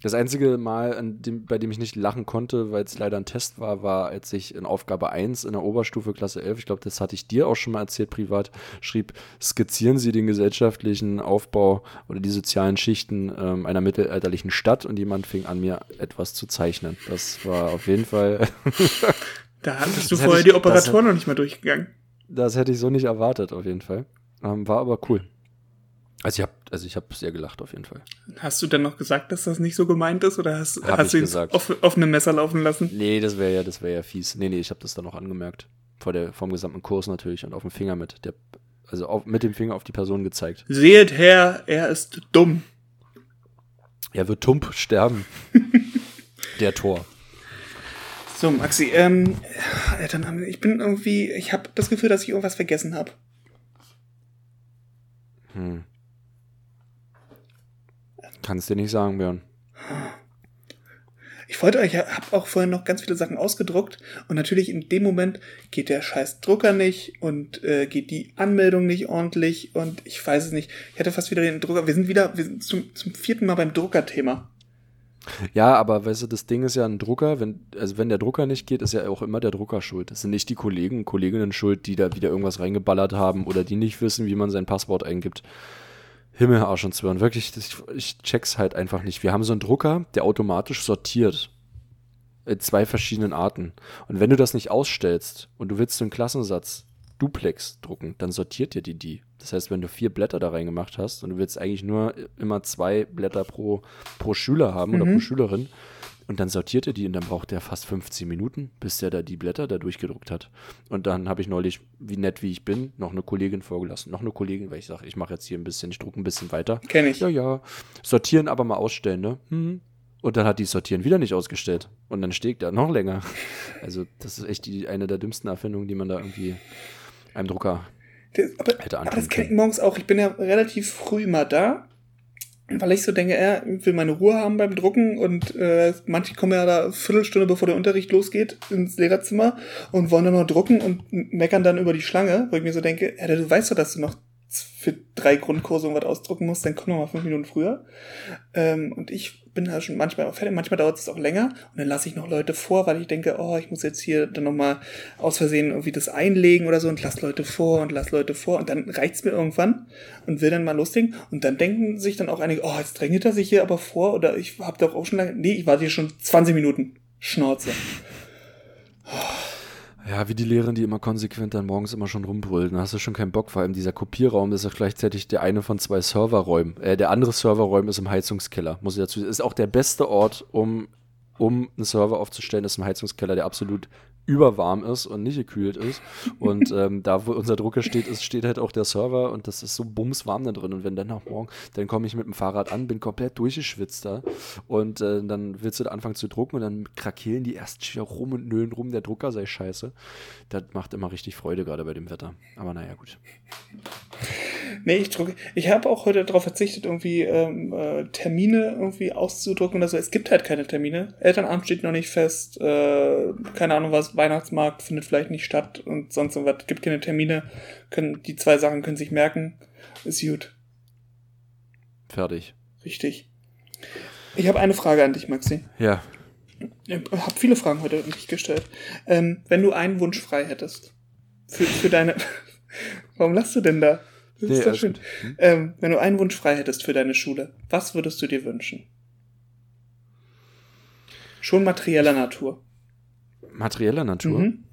Das einzige Mal, dem, bei dem ich nicht lachen konnte, weil es leider ein Test war, war, als ich in Aufgabe 1 in der Oberstufe Klasse 11, ich glaube, das hatte ich dir auch schon mal erzählt, privat, schrieb, skizzieren Sie den gesellschaftlichen Aufbau oder die sozialen Schichten ähm, einer mittelalterlichen Stadt und jemand fing an, mir etwas zu zeichnen. Das war auf jeden Fall. da hattest du vorher ich, die Operatoren noch nicht mal durchgegangen. Das hätte ich so nicht erwartet, auf jeden Fall. Ähm, war aber cool. Also ich habe also ich sehr gelacht auf jeden Fall. Hast du denn noch gesagt, dass das nicht so gemeint ist oder hast, hab hast du ihn auf, offene Messer laufen lassen? Nee, das wäre ja, das wäre ja fies. Nee, nee, ich habe das dann noch angemerkt. Vor der vom gesamten Kurs natürlich und auf dem Finger mit der also auf, mit dem Finger auf die Person gezeigt. Seht her, er ist dumm. Er wird tump sterben. der Tor. So, Maxi, ähm, ich bin irgendwie, ich habe das Gefühl, dass ich irgendwas vergessen habe. Hm. Kannst dir nicht sagen, Björn. Ich wollte euch, ich habe auch vorhin noch ganz viele Sachen ausgedruckt und natürlich in dem Moment geht der scheiß Drucker nicht und äh, geht die Anmeldung nicht ordentlich und ich weiß es nicht. Ich hatte fast wieder den Drucker. Wir sind wieder wir sind zum, zum vierten Mal beim Druckerthema. Ja, aber weißt du, das Ding ist ja ein Drucker, wenn, also wenn der Drucker nicht geht, ist ja auch immer der Drucker schuld. Das sind nicht die Kollegen und Kolleginnen schuld, die da wieder irgendwas reingeballert haben oder die nicht wissen, wie man sein Passwort eingibt. Himmel, Arsch und Zwirn. Wirklich, das, ich check's halt einfach nicht. Wir haben so einen Drucker, der automatisch sortiert. In zwei verschiedenen Arten. Und wenn du das nicht ausstellst und du willst einen Klassensatz Duplex drucken, dann sortiert dir die die. Das heißt, wenn du vier Blätter da reingemacht hast und du willst eigentlich nur immer zwei Blätter pro, pro Schüler haben mhm. oder pro Schülerin, und dann sortiert er die und dann braucht er fast 15 Minuten, bis er da die Blätter da durchgedruckt hat. Und dann habe ich neulich, wie nett wie ich bin, noch eine Kollegin vorgelassen. Noch eine Kollegin, weil ich sage, ich mache jetzt hier ein bisschen, ich drucke ein bisschen weiter. Kenn ich. Ja, ja. Sortieren aber mal ausstellen, ne? Hm. Und dann hat die Sortieren wieder nicht ausgestellt. Und dann steht er noch länger. Also, das ist echt die, eine der dümmsten Erfindungen, die man da irgendwie einem Drucker das, aber, hätte aber das kenne ich morgens auch. Ich bin ja relativ früh mal da weil ich so denke, er will meine Ruhe haben beim Drucken und äh, manche kommen ja da Viertelstunde bevor der Unterricht losgeht ins Lehrerzimmer und wollen dann noch drucken und meckern dann über die Schlange, wo ich mir so denke, ja, du weißt doch, dass du noch für drei Grundkurse irgendwas ausdrucken musst, dann komm noch mal fünf Minuten früher. Ähm, und ich bin da schon manchmal fertig, manchmal dauert es auch länger und dann lasse ich noch Leute vor, weil ich denke, oh, ich muss jetzt hier dann nochmal aus Versehen irgendwie das einlegen oder so und lass Leute vor und lass Leute vor und dann reicht's mir irgendwann und will dann mal loslegen und dann denken sich dann auch einige, oh, jetzt drängelt er sich hier aber vor oder ich hab doch auch schon lange, nee, ich warte hier schon 20 Minuten. Schnauze. Ja, wie die Lehrerin, die immer konsequent dann morgens immer schon rumbrüllt. Da hast du schon keinen Bock. Vor allem dieser Kopierraum ist ja gleichzeitig der eine von zwei Serverräumen. Äh, der andere Serverraum ist im Heizungskeller. Muss ich dazu Ist auch der beste Ort, um, um einen Server aufzustellen, ist im Heizungskeller, der absolut überwarm ist und nicht gekühlt ist. Und ähm, da, wo unser Drucker steht, ist, steht halt auch der Server und das ist so bumswarm da drin. Und wenn dann nach morgen, dann komme ich mit dem Fahrrad an, bin komplett durchgeschwitzt da und äh, dann willst du da anfangen zu drucken und dann krakehlen die erst wieder rum und nölen rum, der Drucker sei scheiße. Das macht immer richtig Freude, gerade bei dem Wetter. Aber naja, gut. nee, ich drucke. Ich habe auch heute darauf verzichtet, irgendwie ähm, äh, Termine irgendwie auszudrucken oder so. Es gibt halt keine Termine. Elternabend steht noch nicht fest. Äh, keine Ahnung was. Weihnachtsmarkt findet vielleicht nicht statt und sonst so was. Gibt keine Termine. Können die zwei Sachen können sich merken. Ist gut. Fertig. Richtig. Ich habe eine Frage an dich, Maxi. Ja. Ich habe viele Fragen heute an dich gestellt. Ähm, wenn du einen Wunsch frei hättest für, für deine. Warum lachst du denn da? Das Nee, ist doch alles schön. Hm? Ähm, wenn du einen Wunsch frei hättest für deine Schule, was würdest du dir wünschen? Schon materieller Natur. Materieller Natur. Mhm.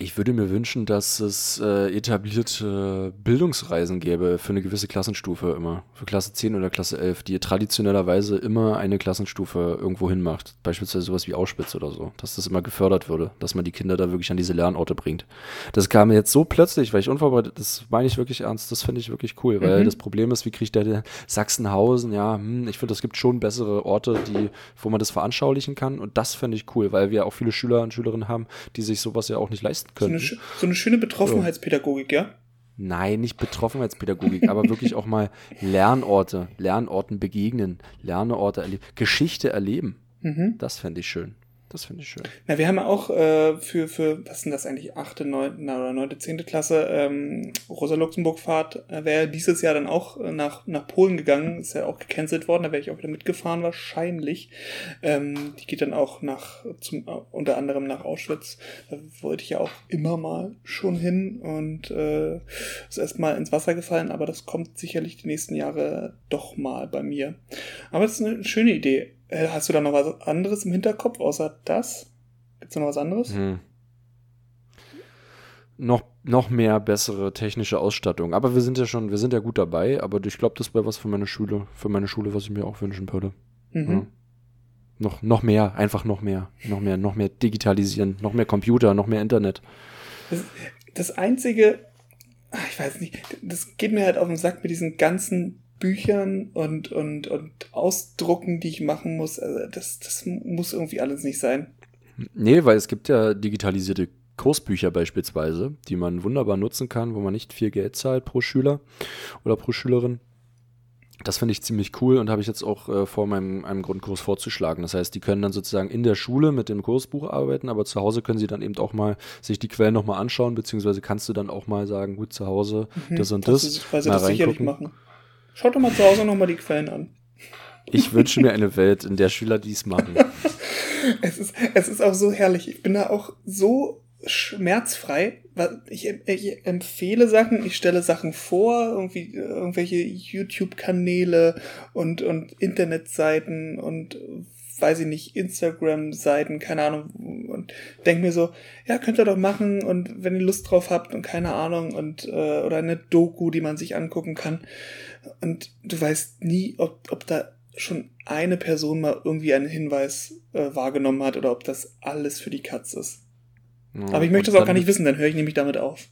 Ich würde mir wünschen, dass es äh, etablierte Bildungsreisen gäbe für eine gewisse Klassenstufe immer. Für Klasse 10 oder Klasse 11, die traditionellerweise immer eine Klassenstufe irgendwo hinmacht. Beispielsweise sowas wie Auschwitz oder so. Dass das immer gefördert würde, dass man die Kinder da wirklich an diese Lernorte bringt. Das kam jetzt so plötzlich, weil ich unvorbereitet, das meine ich wirklich ernst, das finde ich wirklich cool, weil Mhm. das Problem ist, wie kriegt der Sachsenhausen, ja, hm, ich finde, es gibt schon bessere Orte, die, wo man das veranschaulichen kann und das finde ich cool, weil wir auch viele Schüler und Schülerinnen haben, die sich sowas ja auch nicht leisten So, können. eine, sch- so eine schöne Betroffenheitspädagogik, ja? Nein, nicht Betroffenheitspädagogik, aber wirklich auch mal Lernorte, Lernorten begegnen, Lernorte erleben, Geschichte erleben. Mhm. Das fände ich schön. Das finde ich schön. Na, wir haben ja auch äh, für, für, was sind das eigentlich, achte, neunte oder neunte, zehnte Klasse, ähm, Rosa-Luxemburg-Fahrt, äh, wäre dieses Jahr dann auch äh, nach, nach Polen gegangen, ist ja auch gecancelt worden, da wäre ich auch wieder mitgefahren wahrscheinlich. Ähm, die geht dann auch nach, zum, äh, unter anderem nach Auschwitz. Da wollte ich ja auch immer mal schon hin und äh, ist erstmal ins Wasser gefallen, aber das kommt sicherlich die nächsten Jahre doch mal bei mir. Aber das ist eine schöne Idee. Äh, Hast du da noch was anderes im Hinterkopf, außer das? Gibt's da noch was anderes? Hm. Noch, noch mehr bessere technische Ausstattung. Aber wir sind ja schon, wir sind ja gut dabei, aber ich glaube, das wäre was für meine Schule, für meine Schule, was ich mir auch wünschen würde. Mhm. Ja. Noch, noch mehr, einfach noch mehr, noch mehr, noch mehr digitalisieren, noch mehr Computer, noch mehr Internet. Das, das einzige, ich weiß nicht, das geht mir halt auf den Sack mit diesen ganzen Büchern und, und, und Ausdrucken, die ich machen muss. Also das, das muss irgendwie alles nicht sein. Nee, weil es gibt ja digitalisierte Kursbücher beispielsweise, die man wunderbar nutzen kann, wo man nicht viel Geld zahlt pro Schüler oder pro Schülerin. Das finde ich ziemlich cool und habe ich jetzt auch äh, vor, meinem einem Grundkurs vorzuschlagen. Das heißt, die können dann sozusagen in der Schule mit dem Kursbuch arbeiten, aber zu Hause können sie dann eben auch mal sich die Quellen nochmal anschauen, beziehungsweise kannst du dann auch mal sagen, gut, zu Hause Mhm, das und das, Weil sie mal das sicherlich machen. Schaut doch mal zu Hause nochmal die Quellen an. Ich wünsche mir eine Welt, in der Schüler dies machen. Es ist, es ist auch so herrlich. Ich bin da auch so schmerzfrei. Ich, ich empfehle Sachen, ich stelle Sachen vor, irgendwie irgendwelche YouTube-Kanäle und, und Internetseiten und weiß ich nicht, Instagram-Seiten, keine Ahnung, und denk mir so, ja, könnt ihr doch machen und wenn ihr Lust drauf habt und keine Ahnung und äh, oder eine Doku, die man sich angucken kann. Und du weißt nie, ob, ob da schon eine Person mal irgendwie einen Hinweis äh, wahrgenommen hat oder ob das alles für die Katz ist. Ja, Aber ich möchte es auch gar nicht wissen, dann höre ich nämlich damit auf.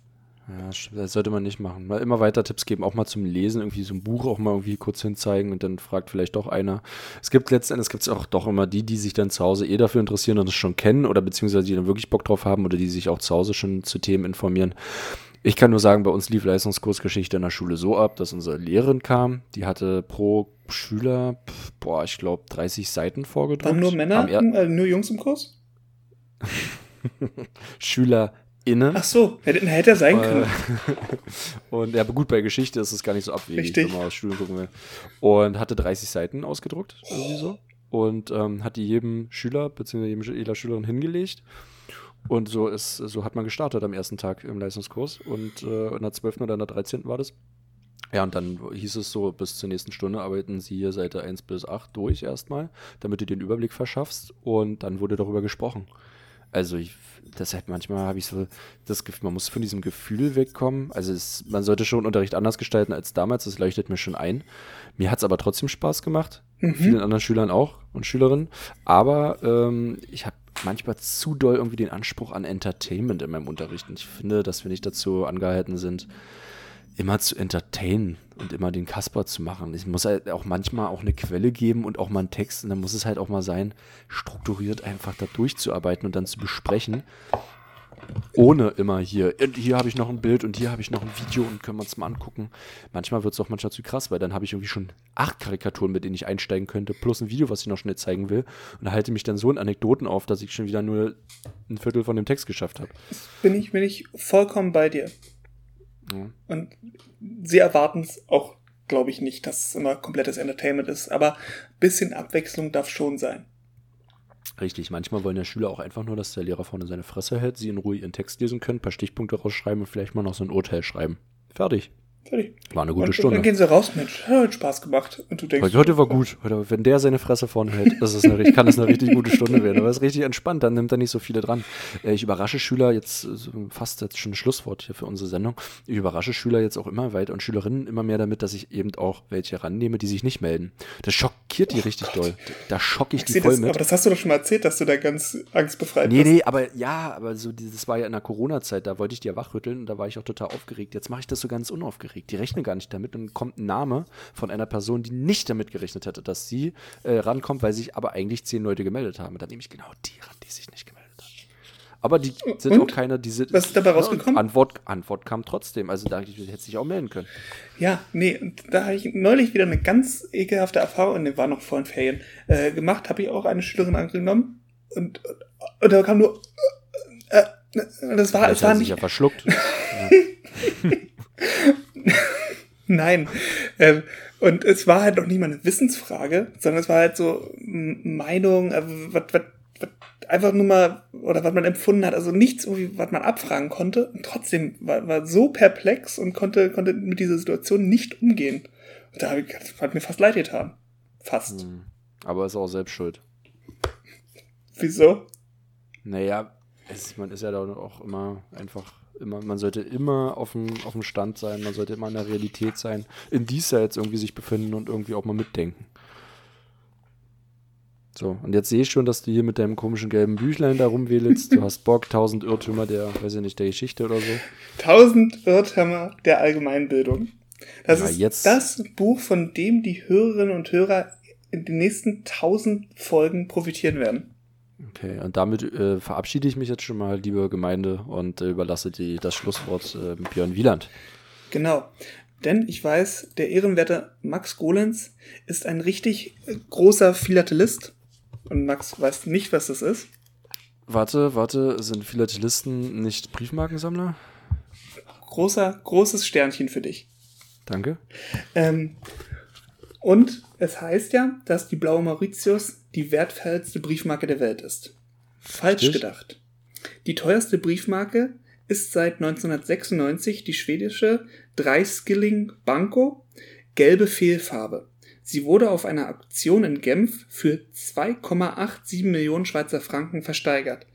Ja, stimmt, das sollte man nicht machen. Mal immer weiter Tipps geben, auch mal zum Lesen, irgendwie so ein Buch auch mal irgendwie kurz hinzeigen und dann fragt vielleicht doch einer. Es gibt letztendlich, gibt es auch doch immer die, die sich dann zu Hause eh dafür interessieren und das schon kennen oder beziehungsweise die dann wirklich Bock drauf haben oder die sich auch zu Hause schon zu Themen informieren. Ich kann nur sagen, bei uns lief Leistungskursgeschichte in der Schule so ab, dass unsere Lehrerin kam, die hatte pro Schüler, boah, ich glaube 30 Seiten vorgedruckt. Waren nur Männer, er- äh, nur Jungs im Kurs? SchülerInnen. Ach so, hätte, hätte er sein können. Äh, und ja, aber gut, bei Geschichte ist es gar nicht so abwegig, Richtig. wenn man aus Studien gucken will. Und hatte 30 Seiten ausgedruckt, irgendwie so. Und ähm, hat die jedem Schüler, Schü- jeder Schülerin hingelegt. Und so ist, so hat man gestartet am ersten Tag im Leistungskurs. Und äh, in der 12. oder in der 13. war das. Ja, und dann hieß es so, bis zur nächsten Stunde arbeiten Sie hier Seite 1 bis 8 durch erstmal, damit du den Überblick verschaffst. Und dann wurde darüber gesprochen. Also ich, das halt manchmal habe ich so das Gefühl, man muss von diesem Gefühl wegkommen. Also es, man sollte schon Unterricht anders gestalten als damals, das leuchtet mir schon ein. Mir hat es aber trotzdem Spaß gemacht, Mhm. vielen anderen Schülern auch und Schülerinnen. Aber ähm, ich habe manchmal zu doll irgendwie den Anspruch an Entertainment in meinem Unterricht. Und ich finde, dass wir nicht dazu angehalten sind, immer zu entertainen und immer den Kasper zu machen. Es muss halt auch manchmal auch eine Quelle geben und auch mal einen Text. Und dann muss es halt auch mal sein, strukturiert einfach da durchzuarbeiten und dann zu besprechen. Ohne immer hier, und hier habe ich noch ein Bild und hier habe ich noch ein Video und können wir uns mal angucken. Manchmal wird es auch manchmal zu krass, weil dann habe ich irgendwie schon acht Karikaturen, mit denen ich einsteigen könnte, plus ein Video, was ich noch schnell zeigen will. Und halte mich dann so in Anekdoten auf, dass ich schon wieder nur ein Viertel von dem Text geschafft habe. Bin ich, bin ich vollkommen bei dir. Ja. Und sie erwarten es auch, glaube ich, nicht, dass es immer komplettes Entertainment ist. Aber ein bisschen Abwechslung darf schon sein. Richtig, manchmal wollen ja Schüler auch einfach nur, dass der Lehrer vorne seine Fresse hält, sie in Ruhe ihren Text lesen können, ein paar Stichpunkte rausschreiben und vielleicht mal noch so ein Urteil schreiben. Fertig. Fertig. War eine gute und, Stunde. Dann gehen sie raus, Mensch, hat Spaß gemacht. Und du denkst, heute, heute war gut. Heute, wenn der seine Fresse vorne hält, das ist eine, kann das eine richtig gute Stunde werden. Aber es ist richtig entspannt, dann nimmt er nicht so viele dran. Äh, ich überrasche Schüler jetzt, fast jetzt schon ein Schlusswort hier für unsere Sendung, ich überrasche Schüler jetzt auch immer weiter und Schülerinnen immer mehr damit, dass ich eben auch welche rannehme, die sich nicht melden. Das schockiert die oh richtig Gott. doll. Da schocke ich, ich die voll das, mit. Aber das hast du doch schon mal erzählt, dass du da ganz angstbefreit nee, bist. Nee, nee, aber ja, aber so, das war ja in der Corona-Zeit, da wollte ich die ja wachrütteln und da war ich auch total aufgeregt. Jetzt mache ich das so ganz unaufgeregt. Die rechnen gar nicht damit und kommt ein Name von einer Person, die nicht damit gerechnet hätte, dass sie äh, rankommt, weil sich aber eigentlich zehn Leute gemeldet haben. Und dann nehme ich genau die ran, die sich nicht gemeldet haben. Aber die sind und? auch keine, die sind. Was ist dabei rausgekommen? Antwort, Antwort kam trotzdem. Also da hätte ich sich auch melden können. Ja, nee, da habe ich neulich wieder eine ganz ekelhafte Erfahrung, und die war noch vor den Ferien, äh, gemacht, habe ich auch eine Schülerin angenommen und, und da kam nur. Äh, äh das war, es war nicht. ja verschluckt. Nein. Ähm, und es war halt noch nie mal eine Wissensfrage, sondern es war halt so Meinung, äh, was, was, was einfach nur mal, oder was man empfunden hat, also nichts, was man abfragen konnte. Und trotzdem war, war so perplex und konnte, konnte mit dieser Situation nicht umgehen. Und da ich, hat mir fast leid getan. Fast. Hm. Aber ist auch selbst schuld. Wieso? Naja, es, man ist ja da auch immer einfach immer, man sollte immer auf dem, auf dem Stand sein, man sollte immer in der Realität sein, in diesseits irgendwie sich befinden und irgendwie auch mal mitdenken. So, und jetzt sehe ich schon, dass du hier mit deinem komischen gelben Büchlein da rumwählst. Du hast Bock, tausend Irrtümer der, weiß ich nicht, der Geschichte oder so. Tausend Irrtümer der Allgemeinbildung. Das ja, ist jetzt. das Buch, von dem die Hörerinnen und Hörer in den nächsten tausend Folgen profitieren werden. Okay, und damit äh, verabschiede ich mich jetzt schon mal, liebe Gemeinde, und äh, überlasse die, das Schlusswort äh, Björn Wieland. Genau. Denn ich weiß, der ehrenwerte Max Golenz ist ein richtig äh, großer Philatelist. Und Max weiß nicht, was das ist. Warte, warte, sind Philatelisten nicht Briefmarkensammler? Großer, großes Sternchen für dich. Danke. Ähm, und es heißt ja, dass die blaue Mauritius die wertvollste Briefmarke der Welt ist. Falsch Richtig. gedacht. Die teuerste Briefmarke ist seit 1996 die schwedische Dreiskilling Banco, gelbe Fehlfarbe. Sie wurde auf einer Auktion in Genf für 2,87 Millionen Schweizer Franken versteigert.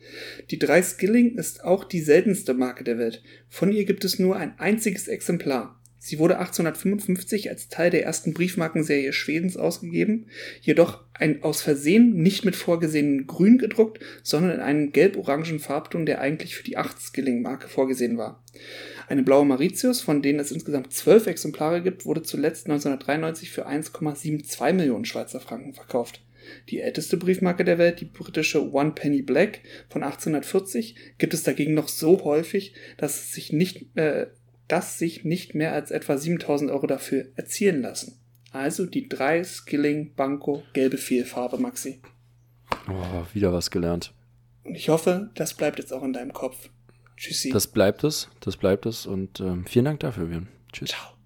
Die Dreiskilling ist auch die seltenste Marke der Welt. Von ihr gibt es nur ein einziges Exemplar. Sie wurde 1855 als Teil der ersten Briefmarkenserie Schwedens ausgegeben, jedoch ein aus Versehen nicht mit vorgesehenen Grün gedruckt, sondern in einem gelb-orangen Farbton, der eigentlich für die 8-Skilling-Marke vorgesehen war. Eine blaue Mauritius, von denen es insgesamt zwölf Exemplare gibt, wurde zuletzt 1993 für 1,72 Millionen Schweizer Franken verkauft. Die älteste Briefmarke der Welt, die britische One Penny Black von 1840, gibt es dagegen noch so häufig, dass es sich nicht äh, dass sich nicht mehr als etwa 7000 Euro dafür erzielen lassen. Also die drei Skilling Banco gelbe Fehlfarbe, Maxi. Oh, wieder was gelernt. Und ich hoffe, das bleibt jetzt auch in deinem Kopf. Tschüssi. Das bleibt es, das bleibt es und ähm, vielen Dank dafür, Björn. Tschüss. Ciao.